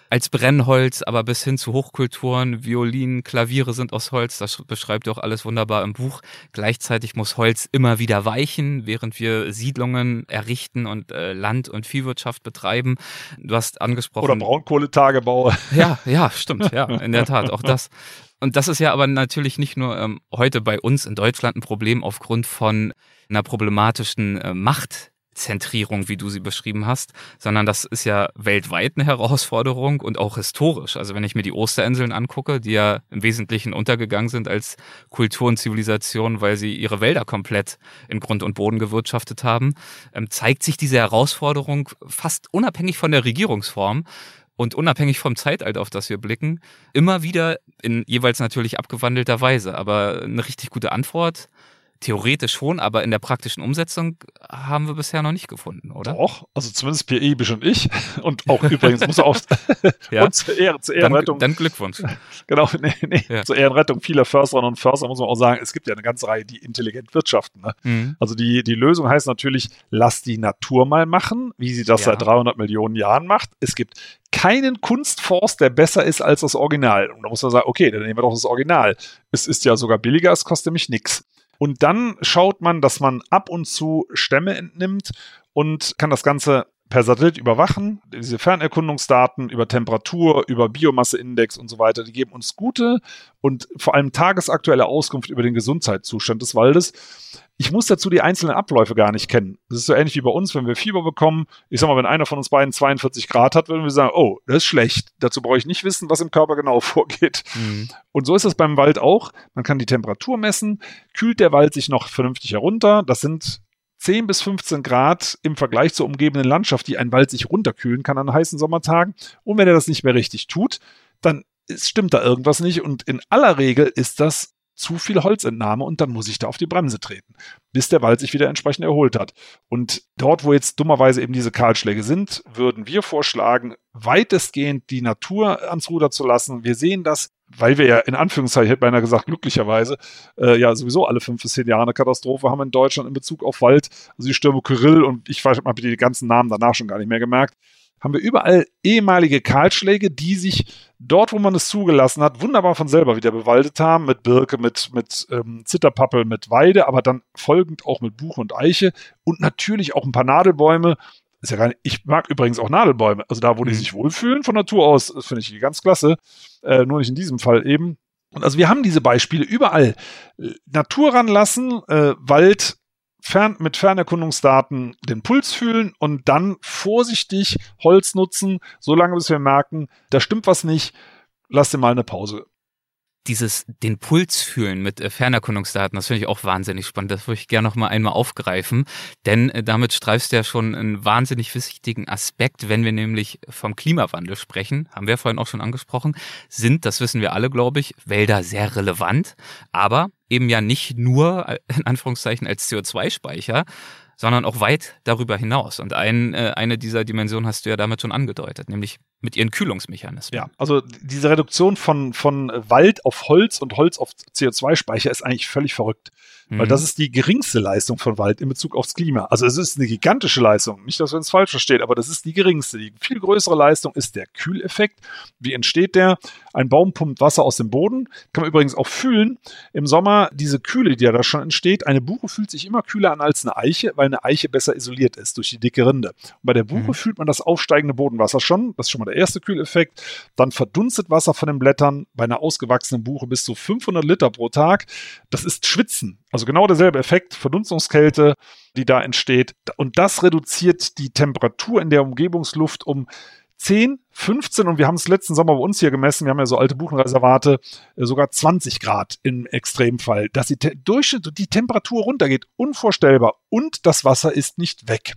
als Brennholz, aber bis hin zu Hochkulturen, Violinen, Klaviere sind aus Holz, das beschreibt ihr auch alles wunderbar im Buch. Gleichzeitig muss Holz immer wieder weichen, während wir Siedlungen errichten und äh, Land- und Viehwirtschaft betreiben. Du hast angesprochen. Oder Braunkohletagebau. Ja, ja, stimmt, ja, in der Tat, auch das. Und das ist ja aber natürlich nicht nur ähm, heute bei uns in Deutschland ein Problem aufgrund von einer problematischen äh, Macht Zentrierung, wie du sie beschrieben hast, sondern das ist ja weltweit eine Herausforderung und auch historisch. Also wenn ich mir die Osterinseln angucke, die ja im Wesentlichen untergegangen sind als Kultur und Zivilisation, weil sie ihre Wälder komplett in Grund und Boden gewirtschaftet haben, ähm, zeigt sich diese Herausforderung fast unabhängig von der Regierungsform und unabhängig vom Zeitalter, auf das wir blicken, immer wieder in jeweils natürlich abgewandelter Weise. Aber eine richtig gute Antwort Theoretisch schon, aber in der praktischen Umsetzung haben wir bisher noch nicht gefunden, oder? Doch, also zumindest Pierre Ibisch und ich. Und auch übrigens muss er auch ja. und zur, Ehre, zur Ehrenrettung. Dann, dann Glückwunsch. Genau, nee, nee. Ja. Zur Ehrenrettung vieler Försterinnen und Förster muss man auch sagen, es gibt ja eine ganze Reihe, die intelligent wirtschaften. Ne? Mhm. Also die, die Lösung heißt natürlich, lass die Natur mal machen, wie sie das ja. seit 300 Millionen Jahren macht. Es gibt keinen Kunstforst, der besser ist als das Original. Und da muss man sagen, okay, dann nehmen wir doch das Original. Es ist ja sogar billiger, es kostet nämlich nichts. Und dann schaut man, dass man ab und zu Stämme entnimmt und kann das Ganze per Satellit überwachen. Diese Fernerkundungsdaten über Temperatur, über Biomasseindex und so weiter, die geben uns gute und vor allem tagesaktuelle Auskunft über den Gesundheitszustand des Waldes. Ich muss dazu die einzelnen Abläufe gar nicht kennen. Das ist so ähnlich wie bei uns, wenn wir Fieber bekommen. Ich sag mal, wenn einer von uns beiden 42 Grad hat, würden wir sagen, oh, das ist schlecht. Dazu brauche ich nicht wissen, was im Körper genau vorgeht. Mhm. Und so ist es beim Wald auch. Man kann die Temperatur messen. Kühlt der Wald sich noch vernünftig herunter? Das sind 10 bis 15 Grad im Vergleich zur umgebenden Landschaft, die ein Wald sich runterkühlen kann an heißen Sommertagen. Und wenn er das nicht mehr richtig tut, dann stimmt da irgendwas nicht. Und in aller Regel ist das zu viel Holzentnahme und dann muss ich da auf die Bremse treten, bis der Wald sich wieder entsprechend erholt hat. Und dort, wo jetzt dummerweise eben diese Kahlschläge sind, würden wir vorschlagen, weitestgehend die Natur ans Ruder zu lassen. Wir sehen das, weil wir ja in Anführungszeichen, ich hätte beinahe gesagt, glücklicherweise, äh, ja sowieso alle fünf bis zehn Jahre eine Katastrophe haben in Deutschland in Bezug auf Wald. Also die Stürme Kyrill und ich weiß, habe die ganzen Namen danach schon gar nicht mehr gemerkt. Haben wir überall ehemalige Kahlschläge, die sich dort, wo man es zugelassen hat, wunderbar von selber wieder bewaldet haben, mit Birke, mit, mit ähm, Zitterpappel, mit Weide, aber dann folgend auch mit Buche und Eiche und natürlich auch ein paar Nadelbäume. Ist ja gar nicht, ich mag übrigens auch Nadelbäume. Also da, wo die mhm. sich wohlfühlen von Natur aus, finde ich ganz klasse. Äh, nur nicht in diesem Fall eben. Und also wir haben diese Beispiele überall. Natur ranlassen, äh, Wald fern, mit Fernerkundungsdaten den Puls fühlen und dann vorsichtig Holz nutzen, solange bis wir merken, da stimmt was nicht, lass dir mal eine Pause. Dieses den Puls fühlen mit äh, Fernerkundungsdaten, das finde ich auch wahnsinnig spannend. Das würde ich gerne noch mal einmal aufgreifen, denn äh, damit streifst du ja schon einen wahnsinnig wichtigen Aspekt, wenn wir nämlich vom Klimawandel sprechen, haben wir vorhin auch schon angesprochen, sind, das wissen wir alle, glaube ich, Wälder sehr relevant, aber eben ja nicht nur äh, in Anführungszeichen als CO2-Speicher, sondern auch weit darüber hinaus. Und ein, äh, eine dieser Dimensionen hast du ja damit schon angedeutet, nämlich mit ihren Kühlungsmechanismen. Ja, also diese Reduktion von, von Wald auf Holz und Holz auf CO2-Speicher ist eigentlich völlig verrückt. Weil mhm. das ist die geringste Leistung von Wald in Bezug aufs Klima. Also es ist eine gigantische Leistung. Nicht, dass wir uns falsch verstehen, aber das ist die geringste. Die viel größere Leistung ist der Kühleffekt. Wie entsteht der? Ein Baum pumpt Wasser aus dem Boden. Kann man übrigens auch fühlen. Im Sommer diese Kühle, die ja da schon entsteht. Eine Buche fühlt sich immer kühler an als eine Eiche, weil eine Eiche besser isoliert ist durch die dicke Rinde. Und bei der Buche mhm. fühlt man das aufsteigende Bodenwasser schon. Das ist schon mal der erste Kühleffekt. Dann verdunstet Wasser von den Blättern bei einer ausgewachsenen Buche bis zu 500 Liter pro Tag. Das ist Schwitzen. Also genau derselbe Effekt, Verdunstungskälte, die da entsteht. Und das reduziert die Temperatur in der Umgebungsluft um 10, 15 und wir haben es letzten Sommer bei uns hier gemessen, wir haben ja so alte Buchenreservate, äh, sogar 20 Grad im Extremfall, dass die Durchschnitt, die Temperatur runtergeht, unvorstellbar und das Wasser ist nicht weg.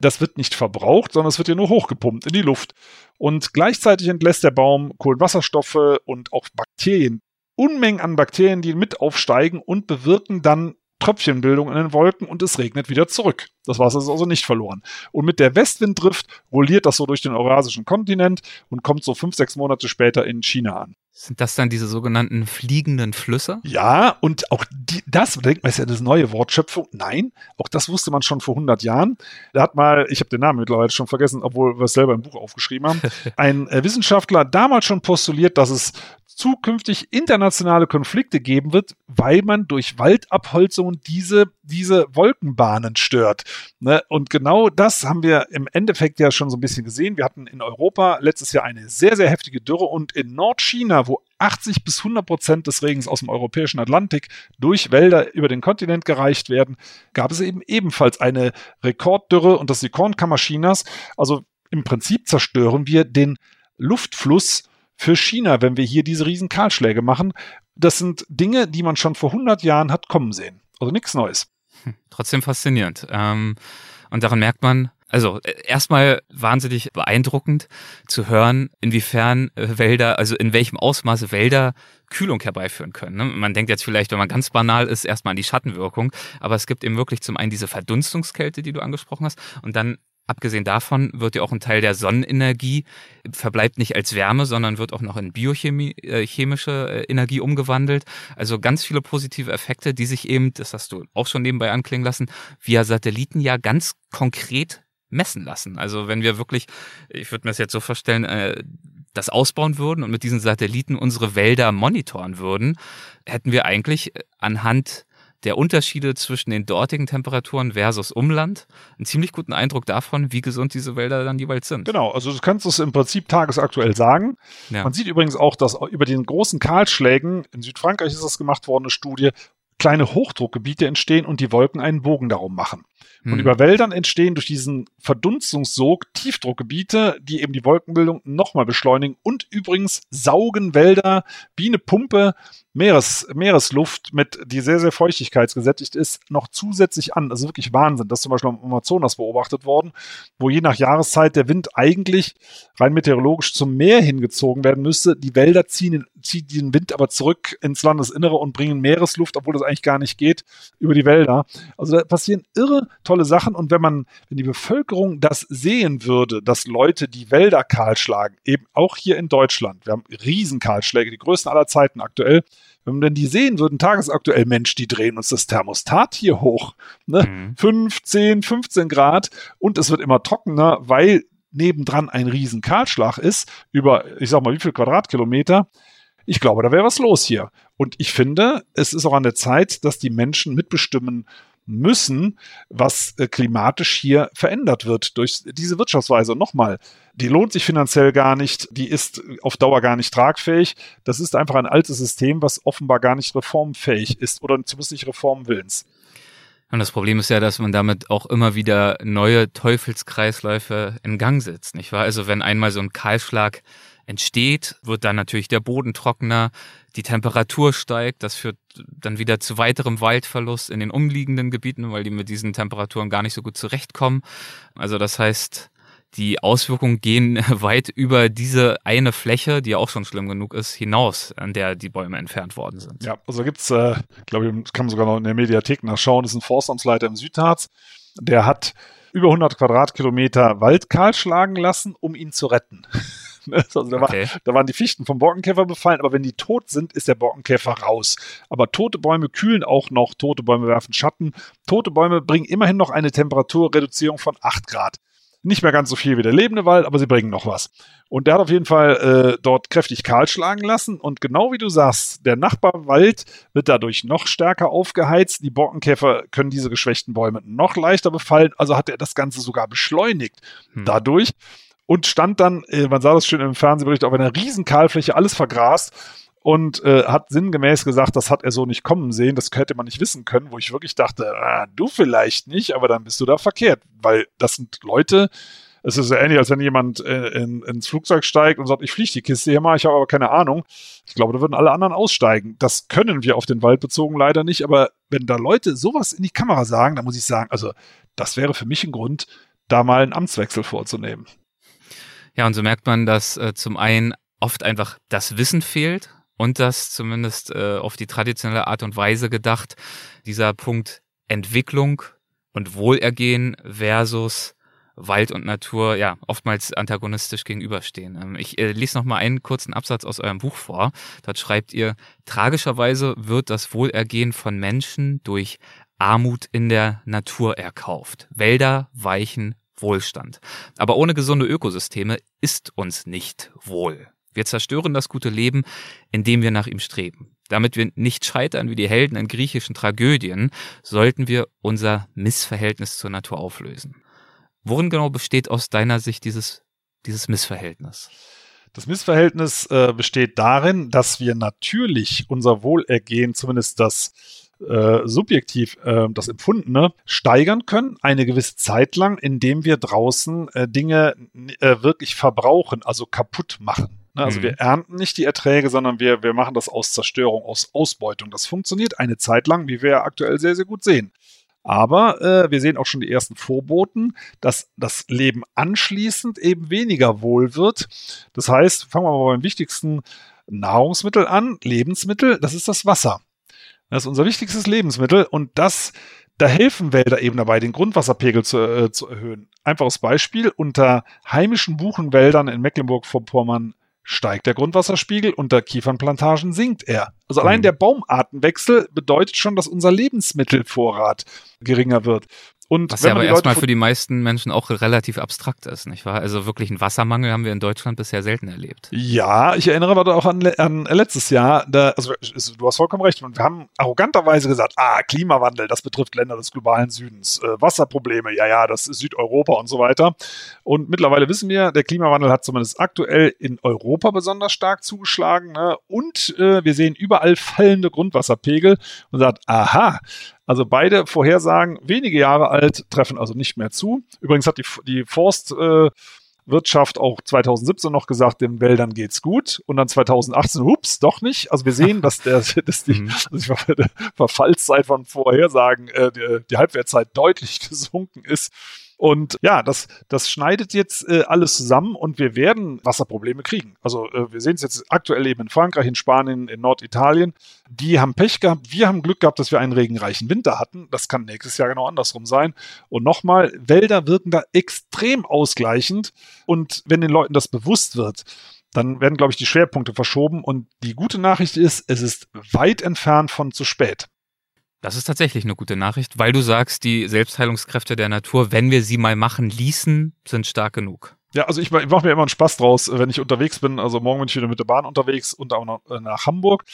Das wird nicht verbraucht, sondern es wird ja nur hochgepumpt in die Luft. Und gleichzeitig entlässt der Baum Kohlenwasserstoffe und auch Bakterien, Unmengen an Bakterien, die mit aufsteigen und bewirken dann Tröpfchenbildung in den Wolken und es regnet wieder zurück. Das Wasser ist also nicht verloren. Und mit der Westwinddrift rolliert das so durch den eurasischen Kontinent und kommt so fünf, sechs Monate später in China an. Sind das dann diese sogenannten fliegenden Flüsse? Ja, und auch die, das, denkt man, ist ja das neue Wort Schöpfung. Nein, auch das wusste man schon vor 100 Jahren. Da hat mal, ich habe den Namen mittlerweile schon vergessen, obwohl wir es selber im Buch aufgeschrieben haben, ein äh, Wissenschaftler damals schon postuliert, dass es zukünftig internationale Konflikte geben wird, weil man durch Waldabholzungen diese, diese Wolkenbahnen stört. Ne? Und genau das haben wir im Endeffekt ja schon so ein bisschen gesehen. Wir hatten in Europa letztes Jahr eine sehr, sehr heftige Dürre und in Nordchina, wo 80 bis 100 Prozent des Regens aus dem europäischen Atlantik durch Wälder über den Kontinent gereicht werden, gab es eben ebenfalls eine Rekorddürre und das ist die Kornkammer Chinas. Also im Prinzip zerstören wir den Luftfluss für China, wenn wir hier diese riesen Kahlschläge machen. Das sind Dinge, die man schon vor 100 Jahren hat kommen sehen. Also nichts Neues. Hm, trotzdem faszinierend. Ähm, und daran merkt man, also äh, erstmal wahnsinnig beeindruckend zu hören, inwiefern äh, Wälder, also in welchem Ausmaße Wälder Kühlung herbeiführen können. Ne? Man denkt jetzt vielleicht, wenn man ganz banal ist, erstmal an die Schattenwirkung, aber es gibt eben wirklich zum einen diese Verdunstungskälte, die du angesprochen hast, und dann Abgesehen davon wird ja auch ein Teil der Sonnenenergie verbleibt nicht als Wärme, sondern wird auch noch in biochemische äh, Energie umgewandelt. Also ganz viele positive Effekte, die sich eben, das hast du auch schon nebenbei anklingen lassen, via Satelliten ja ganz konkret messen lassen. Also wenn wir wirklich, ich würde mir das jetzt so vorstellen, äh, das ausbauen würden und mit diesen Satelliten unsere Wälder monitoren würden, hätten wir eigentlich anhand der Unterschiede zwischen den dortigen Temperaturen versus Umland einen ziemlich guten Eindruck davon, wie gesund diese Wälder dann jeweils sind. Genau, also du kannst es im Prinzip tagesaktuell sagen. Ja. Man sieht übrigens auch, dass über den großen Kahlschlägen, in Südfrankreich ist das gemacht worden, eine Studie, kleine Hochdruckgebiete entstehen und die Wolken einen Bogen darum machen. Und hm. über Wäldern entstehen durch diesen Verdunstungssog Tiefdruckgebiete, die eben die Wolkenbildung nochmal beschleunigen und übrigens saugen Wälder wie eine Pumpe Meeres, Meeresluft mit, die sehr, sehr feuchtigkeitsgesättigt ist, noch zusätzlich an. Das ist wirklich Wahnsinn. Das ist zum Beispiel am Amazonas beobachtet worden, wo je nach Jahreszeit der Wind eigentlich rein meteorologisch zum Meer hingezogen werden müsste. Die Wälder ziehen, ziehen den Wind aber zurück ins Landesinnere und bringen Meeresluft, obwohl das eigentlich gar nicht geht, über die Wälder. Also da passieren irre tolle Sachen. Und wenn man, wenn die Bevölkerung das sehen würde, dass Leute die Wälder kahlschlagen, eben auch hier in Deutschland, wir haben Riesenkahlschläge, die größten aller Zeiten aktuell, wenn man die sehen würden, tagesaktuell, Mensch, die drehen uns das Thermostat hier hoch. Ne? Mhm. 5, 10, 15 Grad und es wird immer trockener, weil nebendran ein riesen Kahlschlag ist, über, ich sag mal, wie viel Quadratkilometer, ich glaube, da wäre was los hier. Und ich finde, es ist auch an der Zeit, dass die Menschen mitbestimmen müssen, was äh, klimatisch hier verändert wird durch diese Wirtschaftsweise. Und nochmal, die lohnt sich finanziell gar nicht, die ist auf Dauer gar nicht tragfähig. Das ist einfach ein altes System, was offenbar gar nicht reformfähig ist oder zumindest nicht reformwillens. Und das Problem ist ja, dass man damit auch immer wieder neue Teufelskreisläufe in Gang setzt, nicht wahr? Also wenn einmal so ein Kahlschlag entsteht, wird dann natürlich der Boden trockener, die Temperatur steigt, das führt dann wieder zu weiterem Waldverlust in den umliegenden Gebieten, weil die mit diesen Temperaturen gar nicht so gut zurechtkommen. Also das heißt, die Auswirkungen gehen weit über diese eine Fläche, die auch schon schlimm genug ist, hinaus, an der die Bäume entfernt worden sind. Ja, also gibt's, äh, glaube ich, kann man sogar noch in der Mediathek nachschauen, das ist ein Forstamtsleiter im Südharz, der hat über 100 Quadratkilometer Wald kahlschlagen lassen, um ihn zu retten. also da, okay. war, da, waren die Fichten vom Borkenkäfer befallen, aber wenn die tot sind, ist der Borkenkäfer raus. Aber tote Bäume kühlen auch noch, tote Bäume werfen Schatten. Tote Bäume bringen immerhin noch eine Temperaturreduzierung von 8 Grad. Nicht mehr ganz so viel wie der lebende Wald, aber sie bringen noch was. Und der hat auf jeden Fall äh, dort kräftig kahlschlagen lassen. Und genau wie du sagst, der Nachbarwald wird dadurch noch stärker aufgeheizt. Die Borkenkäfer können diese geschwächten Bäume noch leichter befallen. Also hat er das Ganze sogar beschleunigt. Hm. Dadurch und stand dann, äh, man sah das schön im Fernsehbericht, auf einer riesen Kahlfläche, alles vergrast und äh, hat sinngemäß gesagt, das hat er so nicht kommen sehen, das hätte man nicht wissen können, wo ich wirklich dachte, ah, du vielleicht nicht, aber dann bist du da verkehrt, weil das sind Leute, es ist so ähnlich, als wenn jemand äh, in, ins Flugzeug steigt und sagt, ich fliege die Kiste hier mal, ich habe aber keine Ahnung. Ich glaube, da würden alle anderen aussteigen. Das können wir auf den Wald bezogen leider nicht, aber wenn da Leute sowas in die Kamera sagen, dann muss ich sagen, also das wäre für mich ein Grund, da mal einen Amtswechsel vorzunehmen. Ja, und so merkt man, dass äh, zum einen oft einfach das Wissen fehlt und dass zumindest äh, auf die traditionelle Art und Weise gedacht, dieser Punkt Entwicklung und Wohlergehen versus Wald und Natur ja oftmals antagonistisch gegenüberstehen. Ähm, ich äh, lese noch mal einen kurzen Absatz aus eurem Buch vor. Dort schreibt ihr: Tragischerweise wird das Wohlergehen von Menschen durch Armut in der Natur erkauft. Wälder weichen Wohlstand. Aber ohne gesunde Ökosysteme ist uns nicht wohl. Wir zerstören das gute Leben, indem wir nach ihm streben. Damit wir nicht scheitern wie die Helden in griechischen Tragödien, sollten wir unser Missverhältnis zur Natur auflösen. Worin genau besteht aus deiner Sicht dieses, dieses Missverhältnis? Das Missverhältnis äh, besteht darin, dass wir natürlich unser Wohlergehen, zumindest das äh, subjektiv äh, das Empfundene steigern können, eine gewisse Zeit lang, indem wir draußen äh, Dinge äh, wirklich verbrauchen, also kaputt machen. Ne? Also mhm. wir ernten nicht die Erträge, sondern wir, wir machen das aus Zerstörung, aus Ausbeutung. Das funktioniert eine Zeit lang, wie wir aktuell sehr, sehr gut sehen. Aber äh, wir sehen auch schon die ersten Vorboten, dass das Leben anschließend eben weniger wohl wird. Das heißt, fangen wir mal beim wichtigsten Nahrungsmittel an, Lebensmittel, das ist das Wasser. Das ist unser wichtigstes Lebensmittel und das, da helfen Wälder eben dabei, den Grundwasserpegel zu, äh, zu erhöhen. Einfaches Beispiel, unter heimischen Buchenwäldern in Mecklenburg-Vorpommern steigt der Grundwasserspiegel, unter Kiefernplantagen sinkt er. Also allein mhm. der Baumartenwechsel bedeutet schon, dass unser Lebensmittelvorrat geringer wird. Und Was ja aber erstmal für die meisten Menschen auch relativ abstrakt ist, nicht wahr? Also wirklich einen Wassermangel haben wir in Deutschland bisher selten erlebt. Ja, ich erinnere aber auch an, an letztes Jahr, da, also du hast vollkommen recht, wir haben arroganterweise gesagt, ah, Klimawandel, das betrifft Länder des globalen Südens, äh, Wasserprobleme, ja, ja, das ist Südeuropa und so weiter. Und mittlerweile wissen wir, der Klimawandel hat zumindest aktuell in Europa besonders stark zugeschlagen ne? und äh, wir sehen überall fallende Grundwasserpegel und sagt, aha, also beide Vorhersagen, wenige Jahre alt, treffen also nicht mehr zu. Übrigens hat die, die Forstwirtschaft äh, auch 2017 noch gesagt, den Wäldern geht's gut. Und dann 2018, ups, doch nicht. Also wir sehen, dass, der, dass die, also die Verfallszeit von Vorhersagen, äh, die, die Halbwertszeit deutlich gesunken ist. Und ja, das, das schneidet jetzt äh, alles zusammen und wir werden Wasserprobleme kriegen. Also äh, wir sehen es jetzt aktuell eben in Frankreich, in Spanien, in Norditalien. Die haben Pech gehabt. Wir haben Glück gehabt, dass wir einen regenreichen Winter hatten. Das kann nächstes Jahr genau andersrum sein. Und nochmal, Wälder wirken da extrem ausgleichend. Und wenn den Leuten das bewusst wird, dann werden, glaube ich, die Schwerpunkte verschoben. Und die gute Nachricht ist, es ist weit entfernt von zu spät. Das ist tatsächlich eine gute Nachricht, weil du sagst, die Selbstheilungskräfte der Natur, wenn wir sie mal machen ließen, sind stark genug. Ja, also ich, ich mache mir immer einen Spaß draus, wenn ich unterwegs bin. Also morgen bin ich wieder mit der Bahn unterwegs und auch noch äh, nach Hamburg.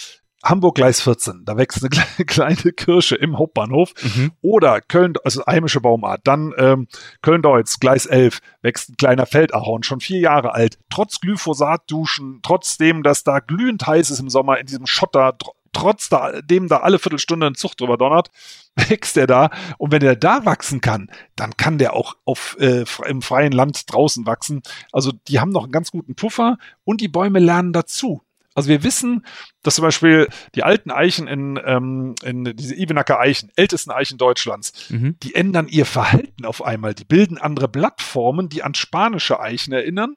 Hamburg Gleis 14, da wächst eine kleine Kirsche im Hauptbahnhof. Mhm. Oder Köln, also heimische Baumart. Dann ähm, Köln-Deutz, Gleis 11, wächst ein kleiner Feldahorn, schon vier Jahre alt. Trotz Glyphosat-Duschen, trotzdem, dass da glühend heiß ist im Sommer in diesem Schotter, tr trotzdem da alle Viertelstunde ein Zucht drüber donnert, wächst er da. Und wenn er da wachsen kann, dann kann der auch auf, äh, im freien Land draußen wachsen. Also die haben noch einen ganz guten Puffer und die Bäume lernen dazu. Also wir wissen, dass zum Beispiel die alten Eichen in, ähm, in diese Ivenacker Eichen, ältesten Eichen Deutschlands, mhm. die ändern ihr Verhalten auf einmal. Die bilden andere Blattformen, die an spanische Eichen erinnern.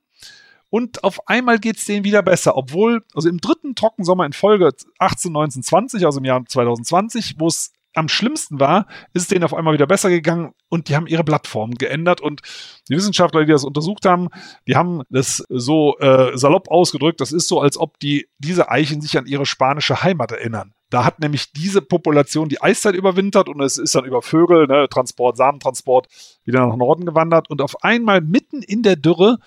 Und auf einmal geht es denen wieder besser, obwohl, also im dritten Trockensommer in Folge 18, 19, 20, also im Jahr 2020, wo es am schlimmsten war, ist es denen auf einmal wieder besser gegangen und die haben ihre Plattform geändert. Und die Wissenschaftler, die das untersucht haben, die haben das so äh, salopp ausgedrückt, das ist so, als ob die diese Eichen sich an ihre spanische Heimat erinnern. Da hat nämlich diese Population die Eiszeit überwintert und es ist dann über Vögel, ne, Transport, Samentransport wieder nach Norden gewandert. Und auf einmal mitten in der Dürre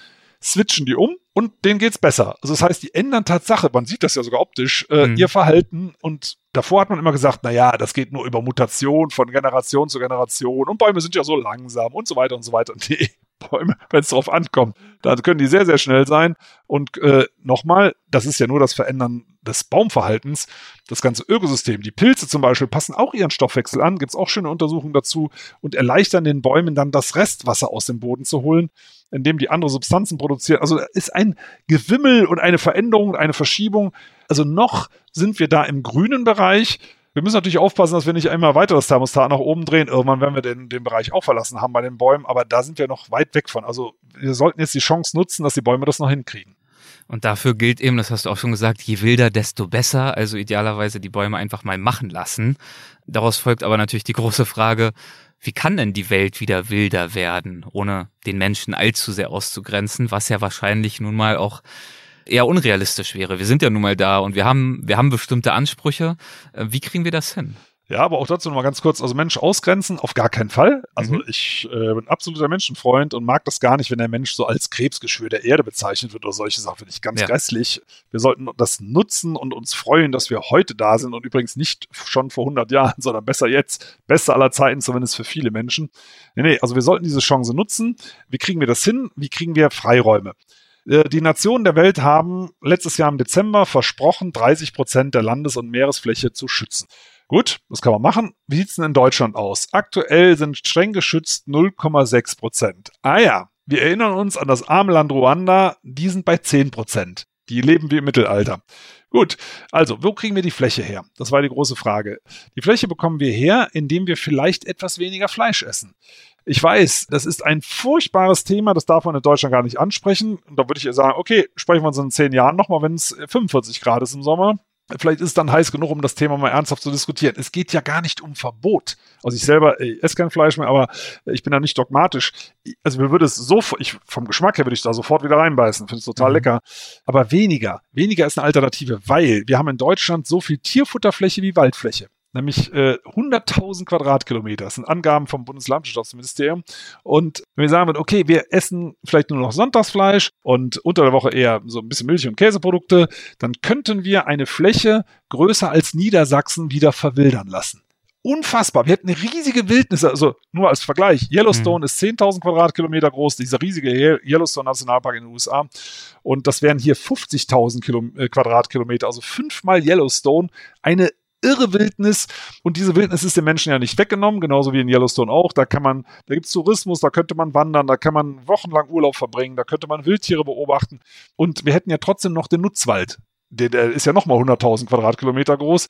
switchen die um und denen geht's besser. Also das heißt, die ändern Tatsache, man sieht das ja sogar optisch, äh, mhm. ihr Verhalten und davor hat man immer gesagt, na ja, das geht nur über Mutation von Generation zu Generation und Bäume sind ja so langsam und so weiter und so weiter. Nee, Bäume, wenn es drauf ankommt, dann können die sehr, sehr schnell sein. Und äh, nochmal, das ist ja nur das Verändern des Baumverhaltens. Das ganze Ökosystem, die Pilze zum Beispiel, passen auch ihren Stoffwechsel an, gibt es auch schöne Untersuchungen dazu und erleichtern den Bäumen dann das Restwasser aus dem Boden zu holen indem die andere Substanzen produzieren. Also ist ein Gewimmel und eine Veränderung und eine Verschiebung. Also noch sind wir da im grünen Bereich. Wir müssen natürlich aufpassen, dass wir nicht einmal weiter das Thermostat nach oben drehen. Irgendwann werden wir den, den Bereich auch verlassen haben bei den Bäumen, aber da sind wir noch weit weg von. Also wir sollten jetzt die Chance nutzen, dass die Bäume das noch hinkriegen. Und dafür gilt eben, das hast du auch schon gesagt, je wilder, desto besser. Also idealerweise die Bäume einfach mal machen lassen. Daraus folgt aber natürlich die große Frage, wie kann denn die Welt wieder wilder werden, ohne den Menschen allzu sehr auszugrenzen, was ja wahrscheinlich nun mal auch eher unrealistisch wäre. Wir sind ja nun mal da und wir haben, wir haben bestimmte Ansprüche. Äh, wie kriegen wir das hin? Ja, aber auch dazu noch mal ganz kurz, also Mensch ausgrenzen, auf gar keinen Fall. Also mhm. ich äh, bin absoluter Menschenfreund und mag das gar nicht, wenn der Mensch so als Krebsgeschwür der Erde bezeichnet wird oder solche Sachen, finde ich ganz ja. grässlich. Wir sollten das nutzen und uns freuen, dass wir heute da sind und übrigens nicht schon vor 100 Jahren, sondern besser jetzt, beste aller Zeiten, zumindest für viele Menschen. Nee, nee, also wir sollten diese Chance nutzen. Wie kriegen wir das hin? Wie kriegen wir Freiräume? Äh, die Nationen der Welt haben letztes Jahr im Dezember versprochen, 30 Prozent der Landes- und Meeresfläche zu schützen. Gut, das kann man machen. Wie sieht's denn in Deutschland aus? Aktuell sind streng geschützt 0,6 Prozent. Ah ja, wir erinnern uns an das arme Land Ruanda, die sind bei 10 Prozent. Die leben wie im Mittelalter. Gut, also, wo kriegen wir die Fläche her? Das war die große Frage. Die Fläche bekommen wir her, indem wir vielleicht etwas weniger Fleisch essen. Ich weiß, das ist ein furchtbares Thema, das darf man in Deutschland gar nicht ansprechen. Und da würde ich sagen, okay, sprechen wir uns in zehn Jahren nochmal, wenn es 45 Grad ist im Sommer. Vielleicht ist es dann heiß genug, um das Thema mal ernsthaft zu diskutieren. Es geht ja gar nicht um Verbot. Also ich selber ich esse kein Fleisch mehr, aber ich bin da nicht dogmatisch. Also mir würde es so, ich, vom Geschmack her würde ich da sofort wieder reinbeißen. Finde es total mhm. lecker. Aber weniger. Weniger ist eine Alternative, weil wir haben in Deutschland so viel Tierfutterfläche wie Waldfläche nämlich äh, 100.000 Quadratkilometer. Das sind Angaben vom Bundeslandwirtschaftsministerium. Und wenn wir sagen, okay, wir essen vielleicht nur noch Sonntagsfleisch und unter der Woche eher so ein bisschen Milch- und Käseprodukte, dann könnten wir eine Fläche größer als Niedersachsen wieder verwildern lassen unfassbar. Wir hätten eine riesige Wildnis, also nur als Vergleich. Yellowstone mhm. ist 10.000 Quadratkilometer groß, dieser riesige Yellowstone Nationalpark in den USA. Und das wären hier 50.000 äh, Quadratkilometer, also fünfmal Yellowstone. Eine irre Wildnis und diese Wildnis ist den Menschen ja nicht weggenommen, genauso wie in Yellowstone auch. Da kann man, da gibt es Tourismus, da könnte man wandern, da kann man wochenlang Urlaub verbringen, da könnte man Wildtiere beobachten und wir hätten ja trotzdem noch den Nutzwald. Der, der ist ja nochmal 100.000 Quadratkilometer groß.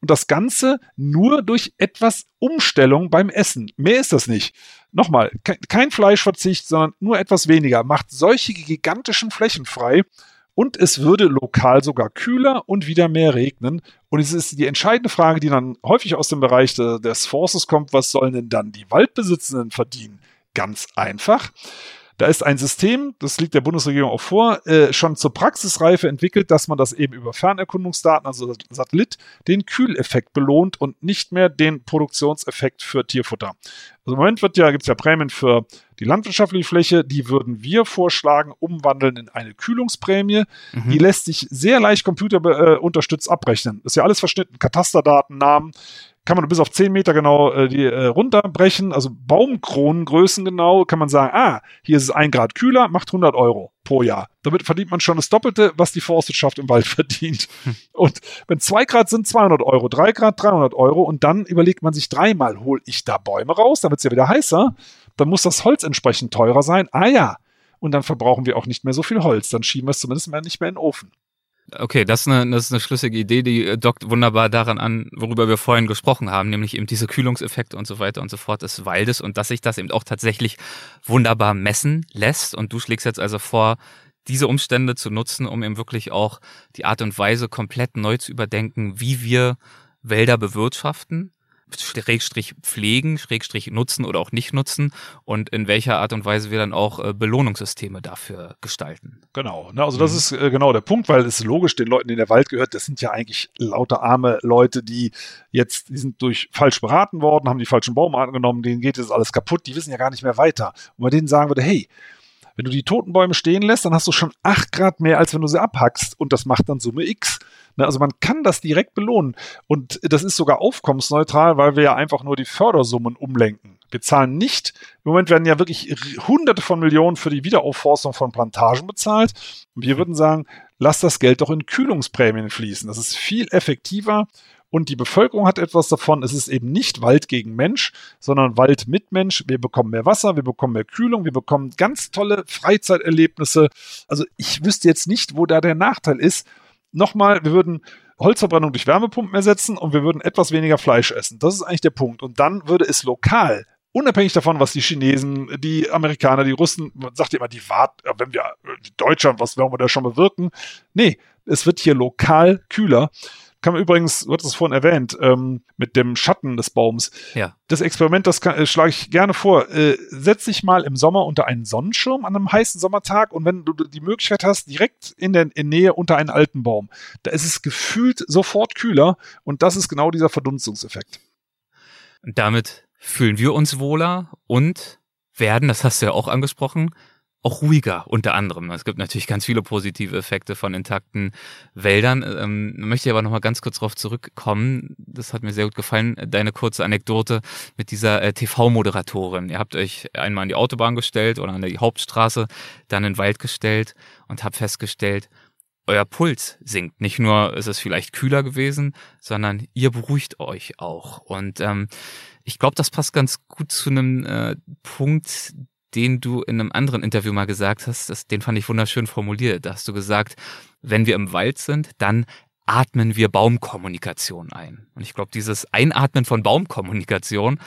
Und das Ganze nur durch etwas Umstellung beim Essen. Mehr ist das nicht. Nochmal, kein Fleischverzicht, sondern nur etwas weniger. Macht solche gigantischen Flächen frei und es würde lokal sogar kühler und wieder mehr regnen. Und es ist die entscheidende Frage, die dann häufig aus dem Bereich de, des Forces kommt, was sollen denn dann die Waldbesitzenden verdienen? Ganz einfach. Da ist ein System, das liegt der Bundesregierung auch vor, äh, schon zur Praxisreife entwickelt, dass man das eben über Fernerkundungsdaten, also Satellit, den Kühleffekt belohnt und nicht mehr den Produktionseffekt für Tierfutter. Also im Moment ja, gibt es ja Prämien für Die landwirtschaftliche Fläche, die würden wir vorschlagen, umwandeln in eine Kühlungsprämie. Mhm. Die lässt sich sehr leicht computerunterstützt äh, abrechnen. Das ist ja alles verschnitten. Katasterdaten, Namen, kann man bis auf 10 Meter genau äh, die, äh, runterbrechen, also Baumkronengrößen genau, kann man sagen, ah, hier ist es ein Grad kühler, macht 100 Euro pro Jahr. Damit verdient man schon das Doppelte, was die Forstwirtschaft im Wald verdient. Hm. Und wenn zwei Grad sind 200 Euro, drei Grad 300 Euro und dann überlegt man sich dreimal, hol ich da Bäume raus, dann wird es ja wieder heißer, dann muss das Holz entsprechend teurer sein. Ah ja, und dann verbrauchen wir auch nicht mehr so viel Holz. Dann schieben wir es zumindest mal nicht mehr in den Ofen. Okay, das ist, eine, das ist eine schlüssige Idee, die äh, dockt wunderbar daran an, worüber wir vorhin gesprochen haben, nämlich eben diese Kühlungseffekte und so weiter und so fort des Waldes und dass sich das eben auch tatsächlich wunderbar messen lässt. Und du schlägst jetzt also vor, diese Umstände zu nutzen, um eben wirklich auch die Art und Weise komplett neu zu überdenken, wie wir Wälder bewirtschaften Schrägstrich pflegen, Schrägstrich nutzen oder auch nicht nutzen und in welcher Art und Weise wir dann auch äh, Belohnungssysteme dafür gestalten. Genau, ne, also das mhm. ist äh, genau der Punkt, weil es logisch, den Leuten, denen der Wald gehört, das sind ja eigentlich lauter arme Leute, die jetzt, die sind durch falsch beraten worden, haben die falschen Baumarten genommen, denen geht jetzt alles kaputt, die wissen ja gar nicht mehr weiter. Und man denen sagen würde, hey, wenn du die toten Bäume stehen lässt, dann hast du schon acht Grad mehr, als wenn du sie abhackst. Und das macht dann Summe X. Ne, also man kann das direkt belohnen. Und das ist sogar aufkommensneutral, weil wir ja einfach nur die Fördersummen umlenken. Wir zahlen nicht, im Moment werden ja wirklich hunderte von Millionen für die Wiederaufforstung von Plantagen bezahlt. Und wir würden sagen, lass das Geld doch in Kühlungsprämien fließen. Das ist viel effektiver und die Bevölkerung hat etwas davon. Es ist eben nicht Wald gegen Mensch, sondern Wald mit Mensch. Wir bekommen mehr Wasser, wir bekommen mehr Kühlung, wir bekommen ganz tolle Freizeiterlebnisse. Also ich wüsste jetzt nicht, wo da der Nachteil ist. Nochmal, wir würden Holzverbrennung durch Wärmepumpen ersetzen und wir würden etwas weniger Fleisch essen. Das ist eigentlich der Punkt. Und dann würde es lokal unabhängig davon, was die Chinesen, die Amerikaner, die Russen, man sagt ja immer, die warten, wenn wir, die Deutschland, was werden wir da schon bewirken? Nee, es wird hier lokal kühler kann man übrigens, du hattest es vorhin erwähnt, ähm, mit dem Schatten des Baums. Ja. Das Experiment, das kann, äh, schlage ich gerne vor. Äh, setz dich mal im Sommer unter einen Sonnenschirm an einem heißen Sommertag und wenn du die Möglichkeit hast, direkt in der in Nähe unter einen alten Baum, da ist es gefühlt sofort kühler und das ist genau dieser Verdunstungseffekt. Und damit fühlen wir uns wohler und werden, das hast du ja auch angesprochen, auch ruhiger unter anderem. Es gibt natürlich ganz viele positive Effekte von intakten Wäldern. Ähm, möchte ich aber nochmal ganz kurz darauf zurückkommen. Das hat mir sehr gut gefallen, deine kurze Anekdote mit dieser äh, TV-Moderatorin. Ihr habt euch einmal an die Autobahn gestellt oder an die Hauptstraße, dann in den Wald gestellt und habt festgestellt, euer Puls sinkt. Nicht nur ist es vielleicht kühler gewesen, sondern ihr beruhigt euch auch. Und ähm, ich glaube, das passt ganz gut zu einem äh, Punkt, den du in einem anderen Interview mal gesagt hast, das, den fand ich wunderschön formuliert. Da hast du gesagt, wenn wir im Wald sind, dann atmen wir Baumkommunikation ein. Und ich glaube, dieses Einatmen von Baumkommunikation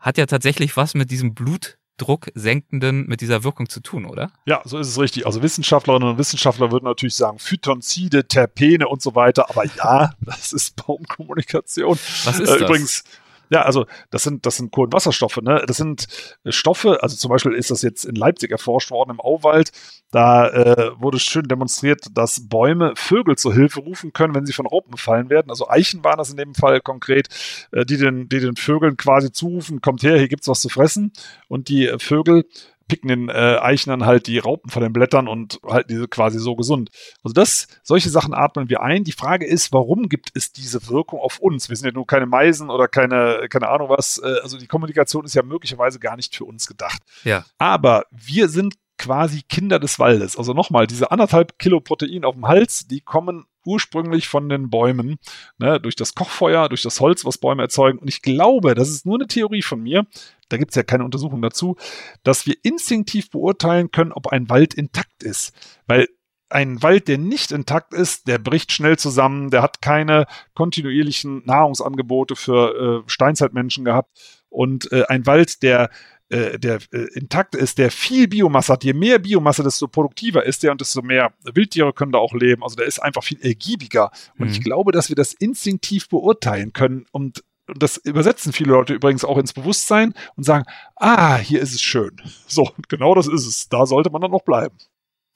hat ja tatsächlich was mit diesem Blutdruck senkenden, mit dieser Wirkung zu tun, oder? Ja, so ist es richtig. Also Wissenschaftlerinnen und Wissenschaftler würden natürlich sagen, Phytonzide, Terpene und so weiter. Aber ja, das ist Baumkommunikation. Was ist äh, das? Übrigens, ja, also das sind, das sind Kohlenwasserstoffe, ne? Das sind äh, Stoffe, also zum Beispiel ist das jetzt in Leipzig erforscht worden im Auwald. Da äh, wurde schön demonstriert, dass Bäume Vögel zur Hilfe rufen können, wenn sie von Raupen befallen werden. Also Eichen waren das in dem Fall konkret, äh, die, den, die den Vögeln quasi zurufen, kommt her, hier gibt's was zu fressen. Und die Vögel picken den äh, Eichnern halt die Raupen von den Blättern und halten diese quasi so gesund. Also das, solche Sachen atmen wir ein. Die Frage ist, warum gibt es diese Wirkung auf uns? Wir sind ja nur keine Meisen oder keine, keine Ahnung was. Äh, also die Kommunikation ist ja möglicherweise gar nicht für uns gedacht. Ja. Aber wir sind quasi Kinder des Waldes. Also nochmal, diese anderthalb Kilo Protein auf dem Hals, die kommen ursprünglich von den Bäumen, ne, durch das Kochfeuer, durch das Holz, was Bäume erzeugen. Und ich glaube, das ist nur eine Theorie von mir, da gibt es ja keine Untersuchung dazu, dass wir instinktiv beurteilen können, ob ein Wald intakt ist. Weil ein Wald, der nicht intakt ist, der bricht schnell zusammen, der hat keine kontinuierlichen Nahrungsangebote für äh, Steinzeitmenschen gehabt. Und äh, ein Wald, der äh, der äh, intakt ist, der viel Biomasse hat. Je mehr Biomasse, desto produktiver ist der und desto mehr Wildtiere können da auch leben. Also der ist einfach viel ergiebiger. Und mhm. ich glaube, dass wir das instinktiv beurteilen können und und das übersetzen viele Leute übrigens auch ins Bewusstsein und sagen, ah, hier ist es schön. So, genau das ist es. Da sollte man dann noch bleiben.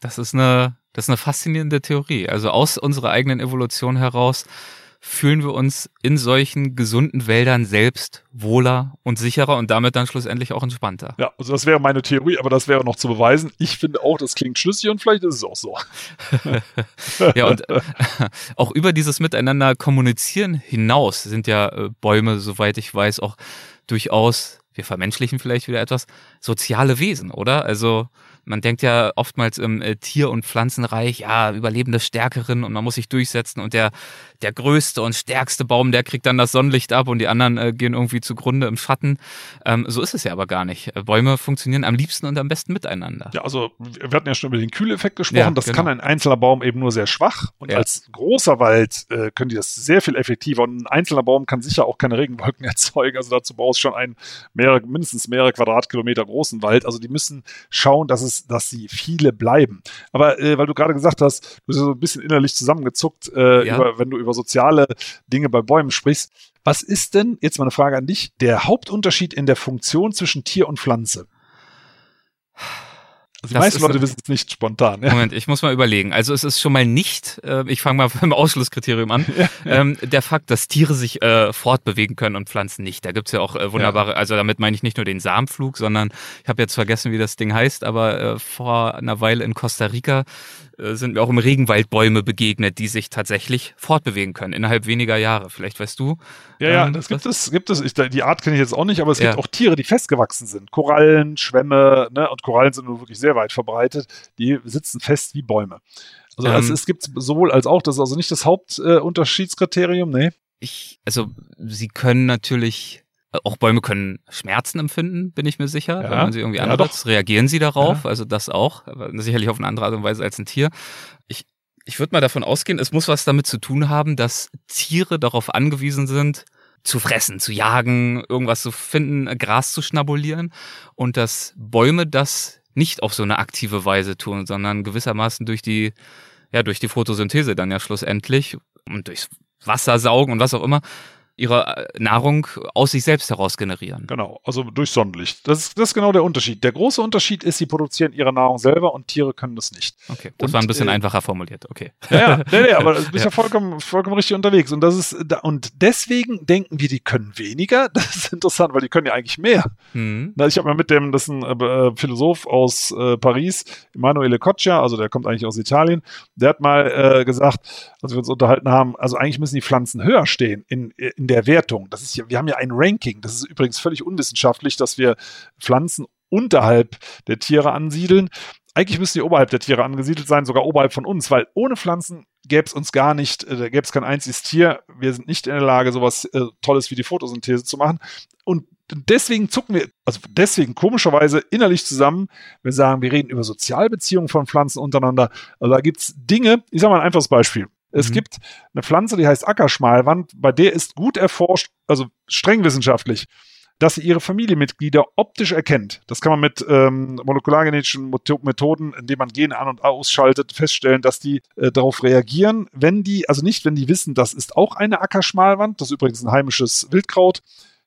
Das ist eine, das ist eine faszinierende Theorie. Also aus unserer eigenen Evolution heraus fühlen wir uns in solchen gesunden Wäldern selbst wohler und sicherer und damit dann schlussendlich auch entspannter. Ja, also das wäre meine Theorie, aber das wäre noch zu beweisen. Ich finde auch, das klingt schlüssig und vielleicht ist es auch so. ja, und äh, auch über dieses Miteinander kommunizieren hinaus sind ja äh, Bäume, soweit ich weiß, auch durchaus wir vermenschlichen vielleicht wieder etwas, soziale Wesen, oder? Also man denkt ja oftmals im äh, Tier- und Pflanzenreich, ja, Überlebende Stärkeren und man muss sich durchsetzen und der, der größte und stärkste Baum, der kriegt dann das Sonnenlicht ab und die anderen äh, gehen irgendwie zugrunde im Schatten. Ähm, so ist es ja aber gar nicht. Äh, Bäume funktionieren am liebsten und am besten miteinander. Ja, also wir hatten ja schon über den Kühleffekt gesprochen. Ja, das genau. kann ein einzelner Baum eben nur sehr schwach und ja. als großer Wald äh, können die das sehr viel effektiver und ein einzelner Baum kann sicher auch keine Regenwolken erzeugen. Also dazu brauchst du schon einen mehrere, mindestens mehrere Quadratkilometer großen Wald. Also die müssen schauen, dass es dass sie viele bleiben. Aber äh, weil du gerade gesagt hast, du bist so ein bisschen innerlich zusammengezuckt, äh, ja. über, wenn du über soziale Dinge bei Bäumen sprichst. Was ist denn, jetzt mal eine Frage an dich, der Hauptunterschied in der Funktion zwischen Tier und Pflanze? Also die das meisten Leute wissen es nicht spontan. Ja. Moment, ich muss mal überlegen. Also es ist schon mal nicht, äh, ich fange mal beim Ausschlusskriterium an, ja, ähm, der Fakt, dass Tiere sich äh, fortbewegen können und Pflanzen nicht. Da gibt's ja auch äh, wunderbare, also damit meine ich nicht nur den Samenflug, sondern ich habe jetzt vergessen, wie das Ding heißt, aber äh, vor einer Weile in Costa Rica sind mir auch im Regenwald Bäume begegnet, die sich tatsächlich fortbewegen können innerhalb weniger Jahre. Vielleicht weißt du. Ja, ja, ähm, das gibt es, gibt es. Ich, die Art kenne ich jetzt auch nicht, aber es ja. gibt auch Tiere, die festgewachsen sind. Korallen, Schwämme, ne? Und Korallen sind nur wirklich sehr weit verbreitet. Die sitzen fest wie Bäume. Also ähm, es, es gibt sowohl als auch, das ist also nicht das Hauptunterschiedskriterium, äh, nee. Ich, also sie können natürlich auch Bäume können Schmerzen empfinden, bin ich mir sicher. Ja, wenn man sie irgendwie ja, reagieren sie darauf. Ja. Also das auch. Aber sicherlich auf eine andere Art und Weise als ein Tier. Ich, ich würde mal davon ausgehen, es muss was damit zu tun haben, dass Tiere darauf angewiesen sind, zu fressen, zu jagen, irgendwas zu finden, Gras zu schnabulieren und dass Bäume das nicht auf so eine aktive Weise tun, sondern gewissermaßen durch die, ja, durch die Photosynthese dann ja schlussendlich und durchs Wasser saugen und was auch immer, ihre äh, Nahrung aus sich selbst heraus generieren. Genau, also durch Sonnenlicht. Das ist, das ist genau der Unterschied. Der große Unterschied ist, sie produzieren ihre Nahrung selber und Tiere können das nicht. Okay, das und, war ein bisschen äh, einfacher formuliert, okay. Ja, ja, nee, nee, aber du bist ja, ja vollkommen, vollkommen richtig unterwegs. Und das ist, und deswegen denken wir, die können weniger. Das ist interessant, weil die können ja eigentlich mehr. Mhm. Ich habe mal mit dem, das ist ein äh, Philosoph aus äh, Paris, Emanuele Coccia, also der kommt eigentlich aus Italien, der hat mal äh, gesagt, als wir uns unterhalten haben, also eigentlich müssen die Pflanzen höher stehen in, in der Wertung. Das ist ja, wir haben ja ein Ranking. Das ist übrigens völlig unwissenschaftlich, dass wir Pflanzen unterhalb der Tiere ansiedeln. Eigentlich müssten die oberhalb der Tiere angesiedelt sein, sogar oberhalb von uns, weil ohne Pflanzen gäbe es uns gar nicht, äh, gäbe es kein einziges Tier. Wir sind nicht in der Lage, sowas äh, Tolles wie die Photosynthese zu machen. Und deswegen zucken wir, also deswegen komischerweise innerlich zusammen. Wir sagen, wir reden über Sozialbeziehungen von Pflanzen untereinander. Also da gibt es Dinge, ich sage mal ein einfaches Beispiel. Es mhm. gibt eine Pflanze, die heißt Ackerschmalwand, bei der ist gut erforscht, also streng wissenschaftlich, dass sie ihre Familienmitglieder optisch erkennt. Das kann man mit ähm, molekulargenetischen Methoden, indem man Gene an- und ausschaltet, feststellen, dass die äh, darauf reagieren, wenn die, also nicht, wenn die wissen, das ist auch eine Ackerschmalwand, das ist übrigens ein heimisches Wildkraut,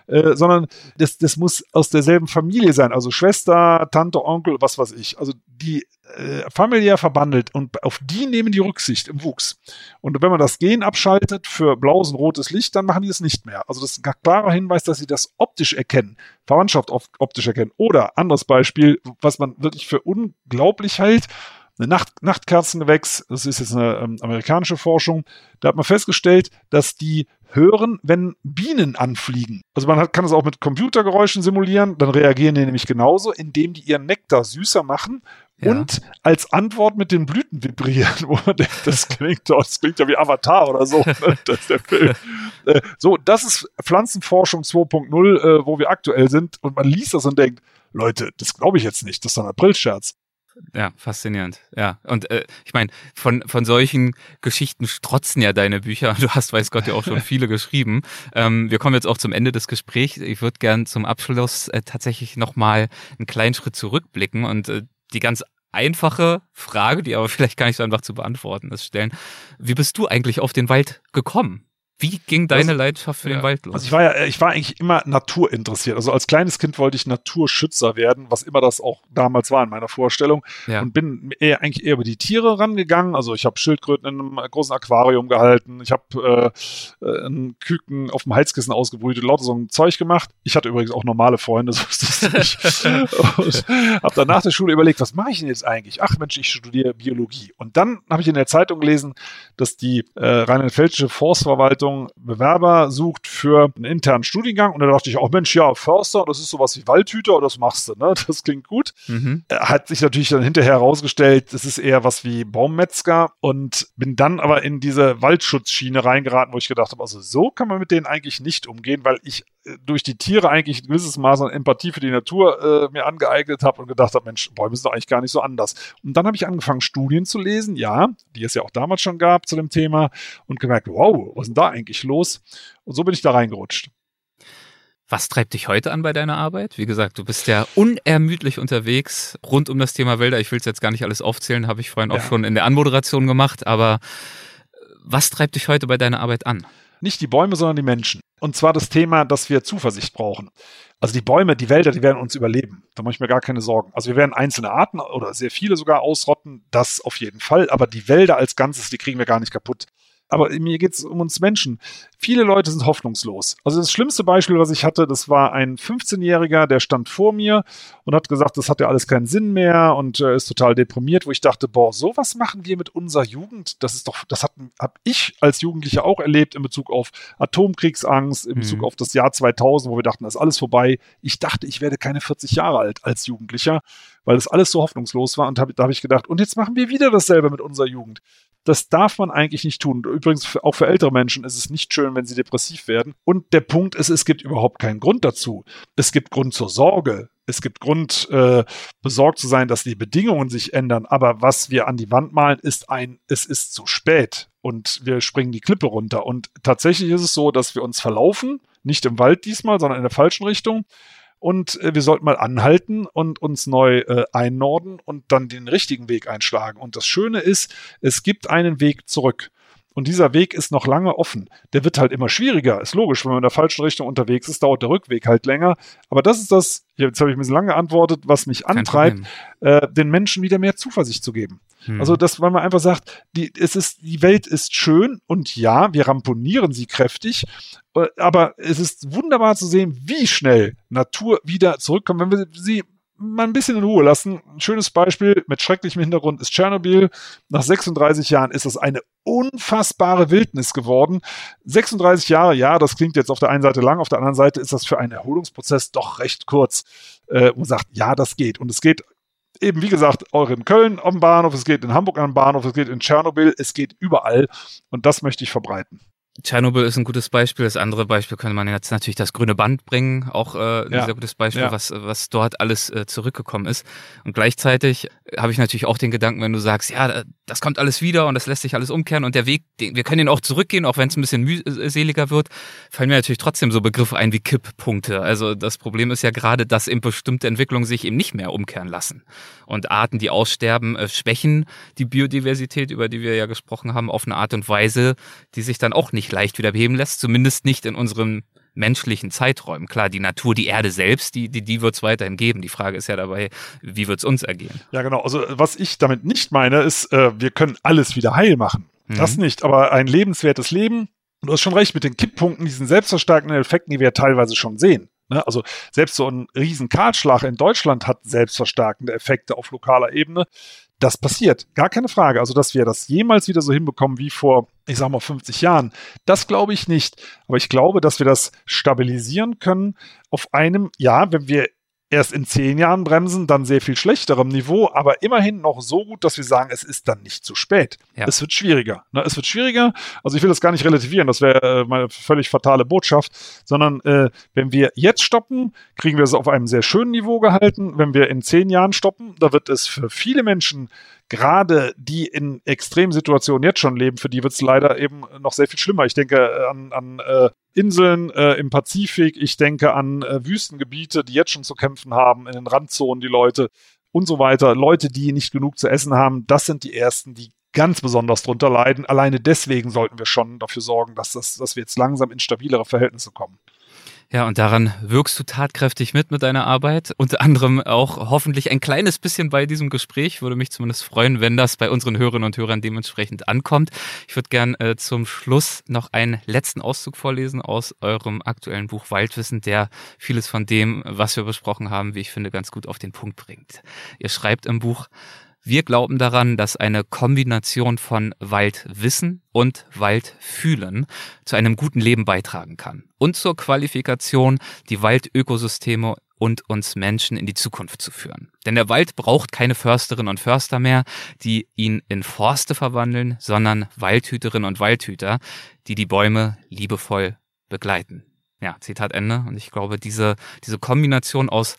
äh, sondern das, das muss aus derselben Familie sein, also Schwester, Tante, Onkel, was weiß ich. Also die äh, familiär verbandelt und auf die nehmen die Rücksicht im Wuchs. Und wenn man das Gen abschaltet für blaues und rotes Licht, dann machen die es nicht mehr. Also das ist ein klarer Hinweis, dass sie das optisch erkennen, Verwandtschaft optisch erkennen. Oder anderes Beispiel, was man wirklich für unglaublich hält, eine Nacht Nachtkerzengewächs, das ist jetzt eine ähm, amerikanische Forschung, da hat man festgestellt, dass die hören, wenn Bienen anfliegen. Also man hat, kann es auch mit Computergeräuschen simulieren, dann reagieren die nämlich genauso, indem die ihren Nektar süßer machen ja. und als Antwort mit den Blüten vibrieren, das klingt, das klingt ja wie Avatar oder so. Ne? Das ist der Film. Äh, so, das ist Pflanzenforschung 2.0, äh, wo wir aktuell sind und man liest das und denkt, Leute, das glaube ich jetzt nicht, das ist doch ein Aprilscherz. Ja, faszinierend. Ja, und äh, ich meine, von, von solchen Geschichten strotzen ja deine Bücher. Du hast, weiß Gott, ja auch schon viele geschrieben. Ähm, wir kommen jetzt auch zum Ende des Gesprächs. Ich würde gern zum Abschluss äh, tatsächlich nochmal einen kleinen Schritt zurückblicken und äh, die ganz einfache Frage, die aber vielleicht gar nicht so einfach zu beantworten ist, stellen. Wie bist du eigentlich auf den Wald gekommen? Wie ging deine also, Leidenschaft für ja. den Wald los? Also ich war ja, ich war eigentlich immer naturinteressiert. Also als kleines Kind wollte ich Naturschützer werden, was immer das auch damals war in meiner Vorstellung. Ja. Und bin eher, eigentlich eher über die Tiere rangegangen. Also ich habe Schildkröten in einem großen Aquarium gehalten. Ich habe äh, äh, einen Küken auf dem Heizkissen ausgebrütet, lauter so ein Zeug gemacht. Ich hatte übrigens auch normale Freunde, so ist das nicht. und habe dann nach der Schule überlegt, was mache ich denn jetzt eigentlich? Ach Mensch, ich studiere Biologie. Und dann habe ich in der Zeitung gelesen, dass die äh, rheinland-pfälzische Forstverwaltung Verwaltung Bewerber sucht für einen internen Studiengang. Und da dachte ich auch, Mensch, ja, Förster, das ist sowas wie Waldhüter, das machst du, ne? Das klingt gut. Mhm. Äh, hat sich natürlich dann hinterher herausgestellt, das ist eher was wie Baummetzger und bin dann aber in diese Waldschutzschiene reingeraten, wo ich gedacht habe, also so kann man mit denen eigentlich nicht umgehen, weil ich durch die Tiere eigentlich ein gewisses Maß an Empathie für die Natur äh, mir angeeignet habe und gedacht habe, Mensch, Bäume sind doch eigentlich gar nicht so anders. Und dann habe ich angefangen, Studien zu lesen, ja, die es ja auch damals schon gab zu dem Thema und gemerkt, wow, was ist denn da eigentlich los? Und so bin ich da reingerutscht. Was treibt dich heute an bei deiner Arbeit? Wie gesagt, du bist ja unermüdlich unterwegs rund um das Thema Wälder. Ich will es jetzt gar nicht alles aufzählen, habe ich vorhin ja. auch schon in der Anmoderation gemacht. Aber was treibt dich heute bei deiner Arbeit an? Nicht die Bäume, sondern die Menschen. Und zwar das Thema, dass wir Zuversicht brauchen. Also die Bäume, die Wälder, die werden uns überleben. Da mache ich mir gar keine Sorgen. Also wir werden einzelne Arten oder sehr viele sogar ausrotten, das auf jeden Fall. Aber die Wälder als Ganzes, die kriegen wir gar nicht kaputt. Aber mir geht es um uns Menschen. Viele Leute sind hoffnungslos. Also das schlimmste Beispiel, was ich hatte, das war ein 15-Jähriger, der stand vor mir und hat gesagt, das hat ja alles keinen Sinn mehr und äh, ist total deprimiert, wo ich dachte, boah, sowas machen wir mit unserer Jugend. Das ist doch, das habe ich als Jugendlicher auch erlebt in Bezug auf Atomkriegsangst, in Bezug mhm. auf das Jahr 2000, wo wir dachten, das ist alles vorbei. Ich dachte, ich werde keine 40 Jahre alt als Jugendlicher, weil das alles so hoffnungslos war und hab, da habe ich gedacht, und jetzt machen wir wieder dasselbe mit unserer Jugend. Das darf man eigentlich nicht tun. Übrigens, auch für ältere Menschen ist es nicht schön, wenn sie depressiv werden. Und der Punkt ist, es gibt überhaupt keinen Grund dazu. Es gibt Grund zur Sorge. Es gibt Grund, äh, besorgt zu sein, dass die Bedingungen sich ändern. Aber was wir an die Wand malen, ist ein, es ist zu spät. Und wir springen die Klippe runter. Und tatsächlich ist es so, dass wir uns verlaufen. Nicht im Wald diesmal, sondern in der falschen Richtung und äh, wir sollten mal anhalten und uns neu äh, einnorden und dann den richtigen Weg einschlagen. Und das Schöne ist, es gibt einen Weg zurück. Und dieser Weg ist noch lange offen. Der wird halt immer schwieriger. Ist logisch, wenn man in der falschen Richtung unterwegs ist, dauert der Rückweg halt länger. Aber das ist das, jetzt habe ich ein bisschen lange geantwortet, was mich antreibt, äh, den Menschen wieder mehr Zuversicht zu geben. Hm. Also, dass weil man einfach sagt, die, es ist, die Welt ist schön und ja, wir ramponieren sie kräftig, äh, aber es ist wunderbar zu sehen, wie schnell Natur wieder zurückkommt, wenn wir sie mal ein bisschen in Ruhe lassen. Ein schönes Beispiel mit schrecklichem Hintergrund ist Tschernobyl. Nach 36 Jahren ist das eine unfassbare Wildnis geworden. 36 Jahre, ja, das klingt jetzt auf der einen Seite lang, auf der anderen Seite ist das für einen Erholungsprozess doch recht kurz. Äh, und sagt, ja, das geht. Und es geht eben, wie gesagt, auch in Köln am Bahnhof, es geht in Hamburg am Bahnhof, es geht in Tschernobyl, es geht überall. Und das möchte ich verbreiten. Tschernobyl ist ein gutes Beispiel. Das andere Beispiel könnte man jetzt natürlich das grüne Band bringen, auch äh, ein ja. sehr gutes Beispiel, ja. was, was dort alles äh, zurückgekommen ist. Und gleichzeitig habe ich natürlich auch den Gedanken, wenn du sagst, ja, das kommt alles wieder und das lässt sich alles umkehren und der Weg, den, wir können den auch zurückgehen, auch wenn es ein bisschen mühseliger wird, fallen mir natürlich trotzdem so Begriffe ein wie Kipppunkte. Also das Problem ist ja gerade, dass eben bestimmte Entwicklungen sich eben nicht mehr umkehren lassen. Und Arten, die aussterben, äh, schwächen die Biodiversität, über die wir ja gesprochen haben, auf eine Art und Weise, die sich dann auch nicht leicht wieder beheben lässt, zumindest nicht in unseren menschlichen Zeiträumen. Klar, die Natur, die Erde selbst, die, die, die wird es weiterhin geben. Die Frage ist ja dabei, wie wird es uns ergehen? Ja, genau. Also was ich damit nicht meine, ist, äh, wir können alles wieder heil machen. Mhm. Das nicht, aber ein lebenswertes Leben, du hast schon recht, mit den Kipppunkten, diesen selbstverstärkenden Effekten, die wir teilweise schon sehen. Ne? Also selbst so ein riesen Kahlschlag in Deutschland hat selbstverstärkende Effekte auf lokaler Ebene. Das passiert, gar keine Frage. Also, dass wir das jemals wieder so hinbekommen wie vor, ich sag mal, 50 Jahren, das glaube ich nicht. Aber ich glaube, dass wir das stabilisieren können auf einem, ja, wenn wir erst in zehn Jahren bremsen, dann sehr viel schlechterem Niveau, aber immerhin noch so gut, dass wir sagen, es ist dann nicht zu spät. Ja. Es wird schwieriger. Ne? Es wird schwieriger. Also ich will das gar nicht relativieren, das wäre äh, meine völlig fatale Botschaft, sondern äh, wenn wir jetzt stoppen, kriegen wir es auf einem sehr schönen Niveau gehalten. Wenn wir in zehn Jahren stoppen, da wird es für viele Menschen gerade die in Extremsituationen jetzt schon leben, für die wird es leider eben noch sehr viel schlimmer. Ich denke äh, an, an äh, Inseln äh, im Pazifik, ich denke an äh, Wüstengebiete, die jetzt schon zu kämpfen haben, in den Randzonen die Leute und so weiter. Leute, die nicht genug zu essen haben, das sind die ersten, die ganz besonders drunter leiden. Alleine deswegen sollten wir schon dafür sorgen, dass, das, dass wir jetzt langsam in stabilere Verhältnisse kommen. Ja, und daran wirkst du tatkräftig mit mit deiner Arbeit. Unter anderem auch hoffentlich ein kleines bisschen bei diesem Gespräch. Würde mich zumindest freuen, wenn das bei unseren Hörerinnen und Hörern dementsprechend ankommt. Ich würde gern äh, zum Schluss noch einen letzten Auszug vorlesen aus eurem aktuellen Buch Waldwissen, der vieles von dem, was wir besprochen haben, wie ich finde, ganz gut auf den Punkt bringt. Ihr schreibt im Buch, wir glauben daran, dass eine Kombination von Waldwissen und Waldfühlen zu einem guten Leben beitragen kann und zur Qualifikation, die Waldökosysteme und uns Menschen in die Zukunft zu führen. Denn der Wald braucht keine Försterinnen und Förster mehr, die ihn in Forste verwandeln, sondern Waldhüterinnen und Waldhüter, die die Bäume liebevoll begleiten. Ja, Zitat Ende. Und ich glaube, diese, diese Kombination aus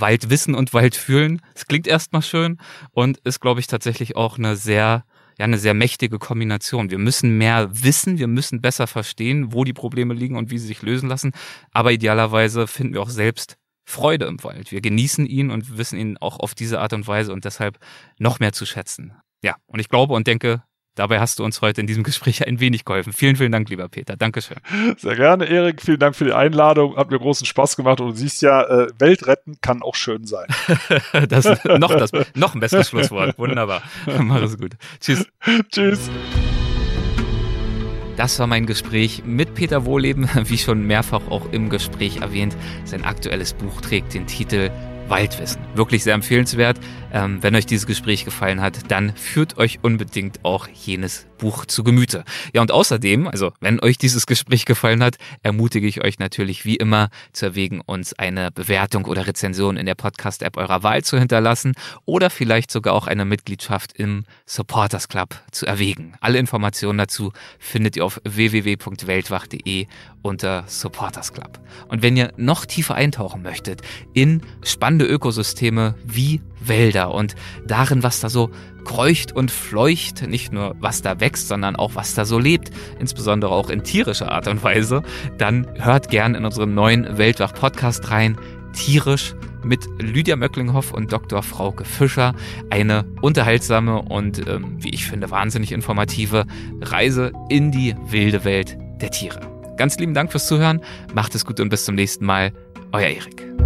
Waldwissen und Waldfühlen. Es klingt erstmal schön und ist, glaube ich, tatsächlich auch eine sehr, ja, eine sehr mächtige Kombination. Wir müssen mehr wissen, wir müssen besser verstehen, wo die Probleme liegen und wie sie sich lösen lassen. Aber idealerweise finden wir auch selbst Freude im Wald. Wir genießen ihn und wissen ihn auch auf diese Art und Weise und deshalb noch mehr zu schätzen. Ja, und ich glaube und denke, Dabei hast du uns heute in diesem Gespräch ein wenig geholfen. Vielen, vielen Dank, lieber Peter. Dankeschön. Sehr gerne, Erik. Vielen Dank für die Einladung. Hat mir großen Spaß gemacht. Und du siehst ja, äh, Welt retten kann auch schön sein. das, noch, das, noch ein besseres Schlusswort. Wunderbar. Mach es gut. Tschüss. Tschüss. Das war mein Gespräch mit Peter Wohleben, wie schon mehrfach auch im Gespräch erwähnt. Sein aktuelles Buch trägt den Titel Waldwissen. Wirklich sehr empfehlenswert. Ähm, wenn euch dieses Gespräch gefallen hat, dann führt euch unbedingt auch jenes Buch zu Gemüte. Ja, und außerdem, also wenn euch dieses Gespräch gefallen hat, ermutige ich euch natürlich wie immer zu erwägen, uns eine Bewertung oder Rezension in der Podcast-App eurer Wahl zu hinterlassen oder vielleicht sogar auch eine Mitgliedschaft im Supporters Club zu erwägen. Alle Informationen dazu findet ihr auf www.weltwach.de unter Supporters Club. Und wenn ihr noch tiefer eintauchen möchtet in spannende Ökosysteme wie Wälder und darin, was da so kreucht und fleucht, nicht nur was da wächst, sondern auch was da so lebt, insbesondere auch in tierischer Art und Weise, dann hört gern in unseren neuen Weltwach-Podcast rein, tierisch mit Lydia Möcklinghoff und Dr. Frauke Fischer. Eine unterhaltsame und, ähm, wie ich finde, wahnsinnig informative Reise in die wilde Welt der Tiere. Ganz lieben Dank fürs Zuhören, macht es gut und bis zum nächsten Mal. Euer Erik.